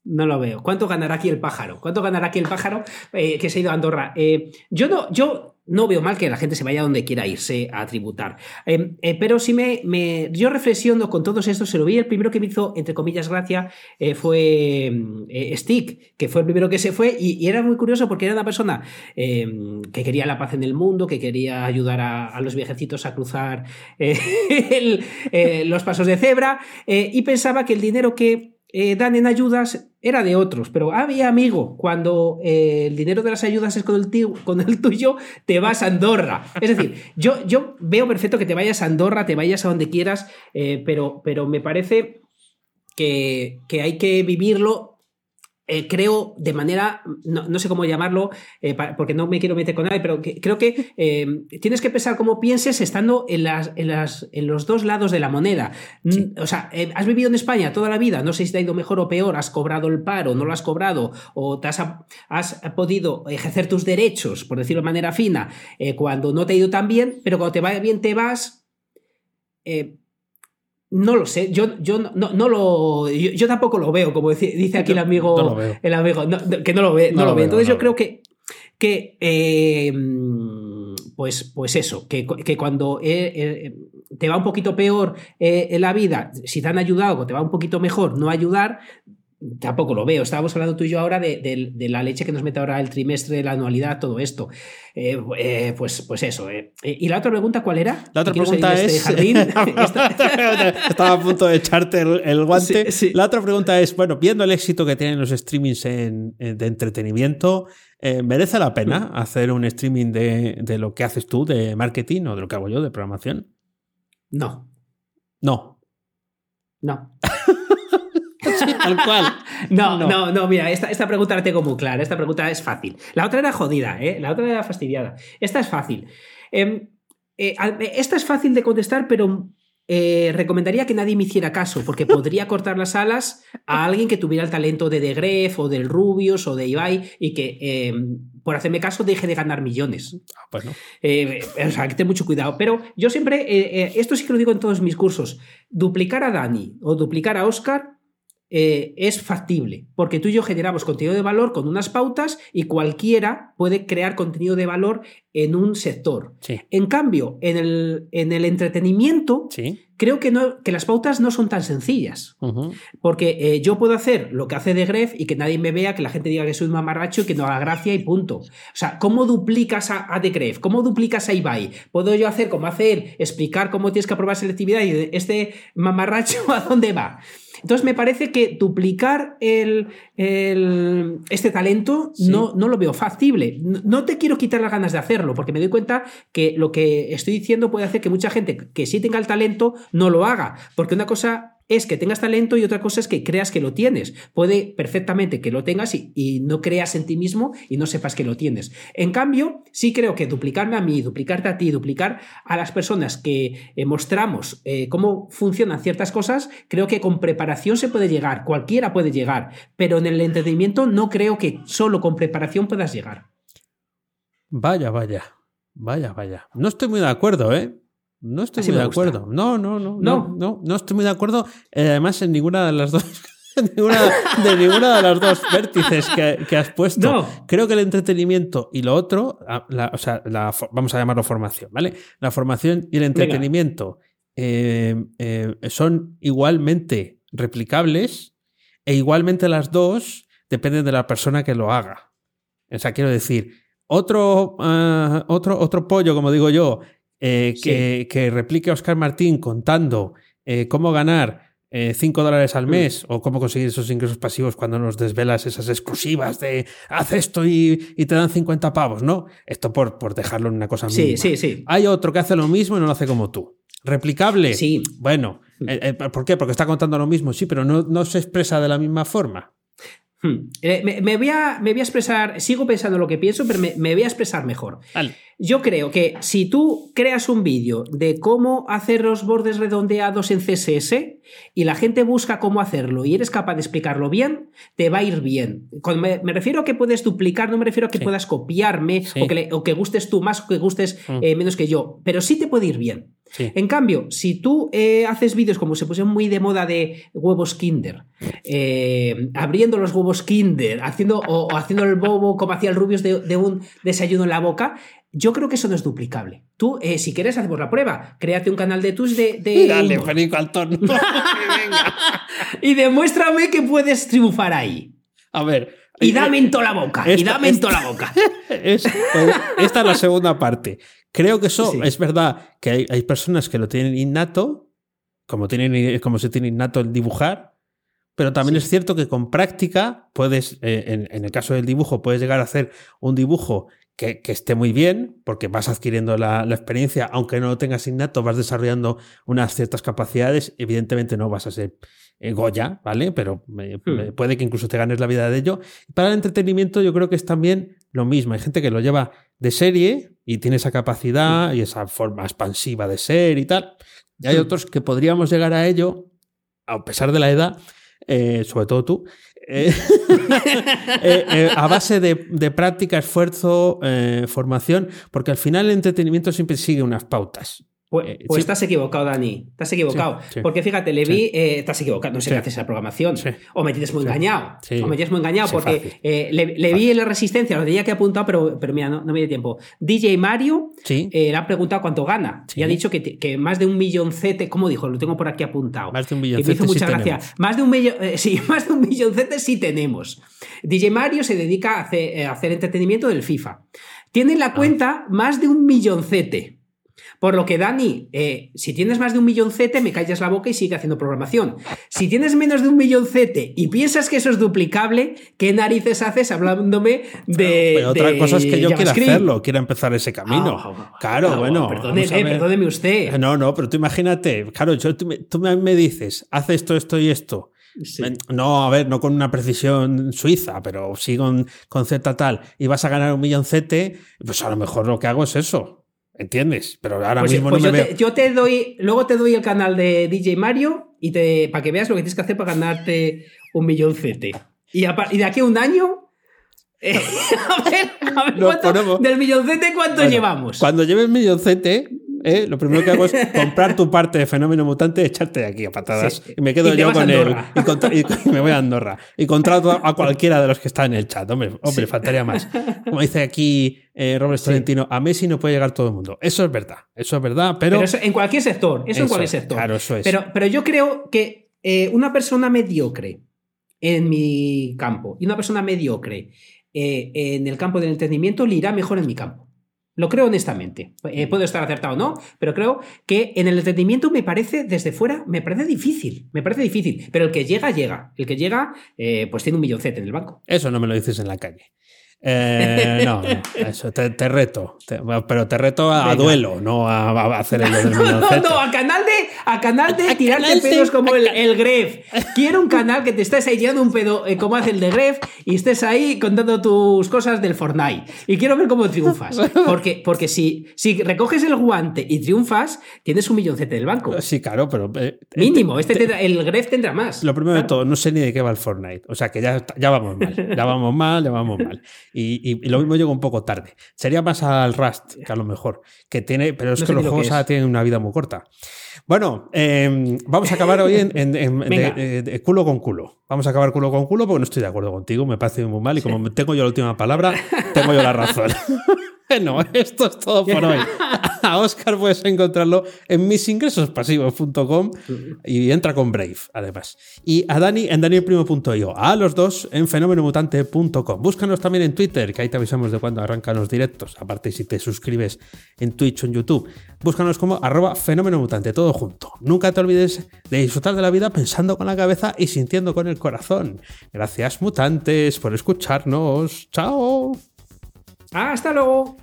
No lo veo. ¿Cuánto ganará aquí el pájaro? ¿Cuánto ganará aquí el pájaro eh, que se ha ido a Andorra? Eh, yo no, yo no veo mal que la gente se vaya donde quiera irse a tributar. Eh, pero sí me, me- Yo reflexiono con todos estos. Se lo vi, el primero que me hizo, entre comillas, gracia, fue Stick, que fue el primero que se fue. Y, era muy curioso porque era una persona que quería la paz en el mundo, que quería ayudar a, los viejecitos a cruzar los pasos de cebra. y pensaba que el dinero que eh, dan en ayudas era de otros, pero había amigo, cuando eh, el dinero de las ayudas es con el, tuyo, te vas a Andorra. Es decir, yo, yo veo perfecto que te vayas a Andorra, te vayas a donde quieras, eh, pero, pero me parece que, que hay que vivirlo. Eh, creo de manera, no, no sé cómo llamarlo, eh, pa- porque no me quiero meter con nadie, pero que- creo que eh, tienes que pensar cómo pienses estando en, las, en, las, en los dos lados de la moneda. Sí. Mm, O sea, has vivido en España toda la vida, no sé si te ha ido mejor o peor, has cobrado el paro, no lo has cobrado, o te has, has podido ejercer tus derechos, por decirlo de manera fina, cuando no te ha ido tan bien, pero cuando te va bien te vas. eh, no lo sé, yo, yo no, no- no lo. Yo, yo tampoco lo veo, como dice, dice aquí el amigo. no lo veo. El amigo, que no lo ve. No, lo lo ve. veo, Entonces yo creo que. Que. eh, pues, pues eso, que, que cuando eh, eh, te va un poquito peor en la vida, si te han ayudado o te va un poquito mejor no ayudar, tampoco lo veo. Estábamos hablando tú y yo ahora de, de- de la leche que nos mete ahora el trimestre, la anualidad, todo esto. Eh, eh, pues, pues eso. eh. ¿Y la otra pregunta cuál era? La otra ¿Que quiero salir pregunta este es. jardín? Esta- Estaba a punto de echarte el, el guante. Sí, sí. La otra pregunta es: bueno, viendo el éxito que tienen los streamings en- en- de entretenimiento, eh, ¿merece la pena Mm. hacer un streaming de, de lo que haces tú, de marketing o de lo que hago yo, de programación? No, No. no. Tal cual. No, No. no, no, mira, esta, esta pregunta la tengo muy clara. Esta pregunta es fácil. La otra era jodida, ¿eh? La otra era fastidiada. Esta es fácil. Em, eh, al- esta es fácil de contestar, pero eh, recomendaría que nadie me hiciera caso, porque podría cortar las alas a alguien que tuviera el talento de De Gref o del Rubius o de Ibai y que eh, por hacerme caso deje de ganar millones. Ah, pues no. Eh, o sea, que ten mucho cuidado. Pero yo siempre, esto sí que lo digo en todos mis cursos, duplicar a Dani o duplicar a Oscar eh, es factible, porque tú y yo generamos contenido de valor con unas pautas y cualquiera puede crear contenido de valor en un sector. En cambio, en el, en el entretenimiento, creo que, no, que las pautas no son tan sencillas, porque eh, yo puedo hacer lo que hace de Gref y que nadie me vea, que la gente diga que soy un mamarracho y que no haga gracia y punto. O sea, ¿cómo duplicas a, a de Gref? ¿Cómo duplicas a Ibai? ¿Puedo yo hacer como hace él, explicar cómo tienes que aprobar selectividad y este mamarracho a dónde va? Entonces me parece que duplicar el, este talento no, no, lo veo factible. No, te quiero quitar las ganas de hacerlo, porque me doy cuenta que lo que estoy diciendo puede hacer que mucha gente que sí tenga el talento no lo haga. Porque una cosa es que tengas talento y otra cosa es que creas que lo tienes. Puede perfectamente que lo tengas y, no creas en ti mismo y no sepas que lo tienes. En cambio, sí creo que duplicarme a mí, duplicarte a ti, duplicar a las personas que eh, mostramos eh, cómo funcionan ciertas cosas, creo que con preparación se puede llegar, cualquiera puede llegar, pero en el entretenimiento no creo que solo con preparación puedas llegar. Vaya, vaya, vaya, vaya. No estoy muy de acuerdo, ¿eh? No estoy muy de acuerdo. No, no, no, no, no, no, estoy muy de acuerdo. Eh, además, en ninguna de las dos. de ninguna de las dos vértices que, has puesto. Creo que el entretenimiento y lo otro, ah, o sea, la, vamos a llamarlo formación, ¿vale? La formación y el entretenimiento eh, eh, son igualmente replicables e igualmente las dos dependen de la persona que lo haga. O sea, quiero decir, otro, ah, otro, otro pollo, como digo yo, eh, que, replique a Oscar Martín contando eh, cómo ganar 5 eh, dólares al mm. mes o cómo conseguir esos ingresos pasivos cuando nos desvelas esas exclusivas de haz esto y, te dan 50 pavos, ¿no? Esto por, por dejarlo en una cosa sí, Sí, sí. Hay otro que hace lo mismo y no lo hace como tú. ¿Replicable? Sí. Bueno, mm. ¿por qué? Porque está contando lo mismo, sí, pero no, no se expresa de la misma forma. Hmm. me, voy a, me, voy a, expresar, sigo pensando lo que pienso, pero me, me voy a expresar mejor. Vale. Yo creo que si tú creas un vídeo de cómo hacer los bordes redondeados en CSS y la gente busca cómo hacerlo y eres capaz de explicarlo bien, te va a ir bien. me, refiero a que puedes duplicar, no me refiero a que puedas copiarme o, que o, que gustes tú más o que gustes mm. eh, menos que yo, pero sí te puede ir bien. En cambio, si tú eh, haces vídeos como se pusieron muy de moda de huevos Kinder, eh, abriendo los huevos Kinder, haciendo, o, haciendo el bobo como hacía el Rubius de un desayuno en la boca, yo creo que eso no es duplicable. Tú, eh, si quieres, hacemos la prueba. Créate un canal de tus de. de... Dale, Felipe Altón. y demuéstrame que puedes triunfar ahí. A ver. Y dame en toda la boca. y dame en toda la boca. esta es la segunda parte. Creo que eso es verdad que hay, personas que lo tienen innato, como, tienen, como se tiene innato el dibujar, pero también es cierto que con práctica puedes, eh, en, en, el caso del dibujo, puedes llegar a hacer un dibujo que, esté muy bien, porque vas adquiriendo la, experiencia, aunque no lo tengas innato, vas desarrollando unas ciertas capacidades. Evidentemente no vas a ser eh, Goya, ¿vale? Pero hmm. puede que incluso te ganes la vida de ello. Para el entretenimiento yo creo que es también lo mismo. Hay gente que lo lleva de serie y tiene esa capacidad y esa forma expansiva de ser y tal. Y hay hmm. otros que podríamos llegar a ello, a pesar de la edad, eh, sobre todo tú, eh, a base de, práctica, esfuerzo, formación, porque al final el entretenimiento siempre sigue unas pautas. Pues, eh, pues estás equivocado, Dani. Estás equivocado. Porque fíjate, le vi, eh, estás equivocado, no sé qué haces la programación. O me tienes muy engañado. O me tienes muy engañado porque eh, le, vi en la resistencia, lo tenía que apuntar, pero, pero mira, no, me dio tiempo. DJ Mario le ha preguntado cuánto gana. Y ha dicho que, más de un milloncete, ¿cómo dijo? Lo tengo por aquí apuntado. Más de un milloncete. Y me hizo mucha gracia. Más de un millón, sí, más de un milloncete sí tenemos. DJ Mario se dedica a hacer, a hacer entretenimiento del FIFA. Tiene en la ah. cuenta más de un milloncete. Por lo que, Dani, eh, si tienes más de un milloncete, me callas la boca y sigue haciendo programación. Si tienes menos de un milloncete y piensas que eso es duplicable, ¿qué narices haces hablándome de. otra cosa es que yo quiera hacerlo, quiera empezar ese camino. Ah, claro, bueno. Perdóneme, usted. No, no, pero tú imagínate, claro, tú, me, dices, haz esto, esto y esto. No, a ver, no con una precisión suiza, pero sí con, con Z tal, y vas a ganar un milloncete, pues a lo mejor lo que hago es eso ¿entiendes? Pero ahora Pues, mismo pues no yo, me te, veo. yo te doy, luego te doy el canal de DJ Mario y te para que veas lo que tienes que hacer para ganarte un. Y, a pa- y de aquí a un año. eh, a ver, a ver Nos cuánto- del milloncete cuánto Bueno, llevamos. Cuando lleves milloncete, ¿eh? lo primero que hago es comprar tu parte de fenómeno mutante, echarte de aquí a patadas. Sí. Y me quedo Y yo con él. Y, contra- y- y me voy a Andorra. Y contrato a cualquiera de los que están en el chat. Hombre, hombre faltaría más. Como dice aquí eh, Robert Tolentino, a Messi no puede llegar todo el mundo. Eso es verdad. Eso es verdad, pero. Pero eso en cualquier sector. Eso, en cualquier sector. claro, eso es. Pero, pero yo creo que eh, una persona mediocre en mi campo y una persona mediocre eh, en el campo del entretenimiento le irá mejor en mi campo. Lo creo honestamente. Eh, puedo estar acertado o no, pero creo que en el entretenimiento me parece, desde fuera, me parece difícil. Me parece difícil. Pero el que llega, llega. El que llega, eh, pues tiene un milloncete en el banco. Eso no me lo dices en la calle. Eh, no, no, eso te, te reto. Te- pero te reto a, duelo, no a, a hacer el del No, no, no, a canal de, a canal de A tirarte canal de- pedos como el, el Gref. Quiero un canal que te estés ahí tirando un pedo eh, como hace el de Gref y estés ahí contando tus cosas del Fortnite. Y quiero ver cómo triunfas. Porque, porque si, si recoges el guante y triunfas, tienes un milloncete del banco. Sí, claro, pero. eh, Mínimo, este tendrá- el Gref tendrá más. Lo primero de todo, no sé ni de qué va el Fortnite. O sea que ya, ya vamos mal. Ya vamos mal, ya vamos mal. Y, y- y lo mismo llegó un poco tarde. Sería más al Rust, que a lo mejor. Que tiene, pero es No que los juegos que ahora tienen una vida muy corta. Bueno, eh, vamos a acabar hoy en, en- en- de- de- de culo con culo. Vamos a acabar culo con culo porque no estoy de acuerdo contigo, me parece muy mal y como tengo yo la última palabra, tengo yo la razón. bueno, esto es todo por hoy. A Oscar puedes encontrarlo en misingresospasivos.com y entra con Brave, además. Y a Dani en danielprimo.io. A los dos en fenomenomutante.com. Búscanos también en Twitter, que ahí te avisamos de cuando arrancan los directos. Aparte, si te suscribes en Twitch o en YouTube, búscanos como arroba fenomenomutante, todo junto. Nunca te olvides de disfrutar de la vida pensando con la cabeza y sintiendo con el corazón. Gracias, mutantes, por escucharnos. ¡Chao! Hasta luego.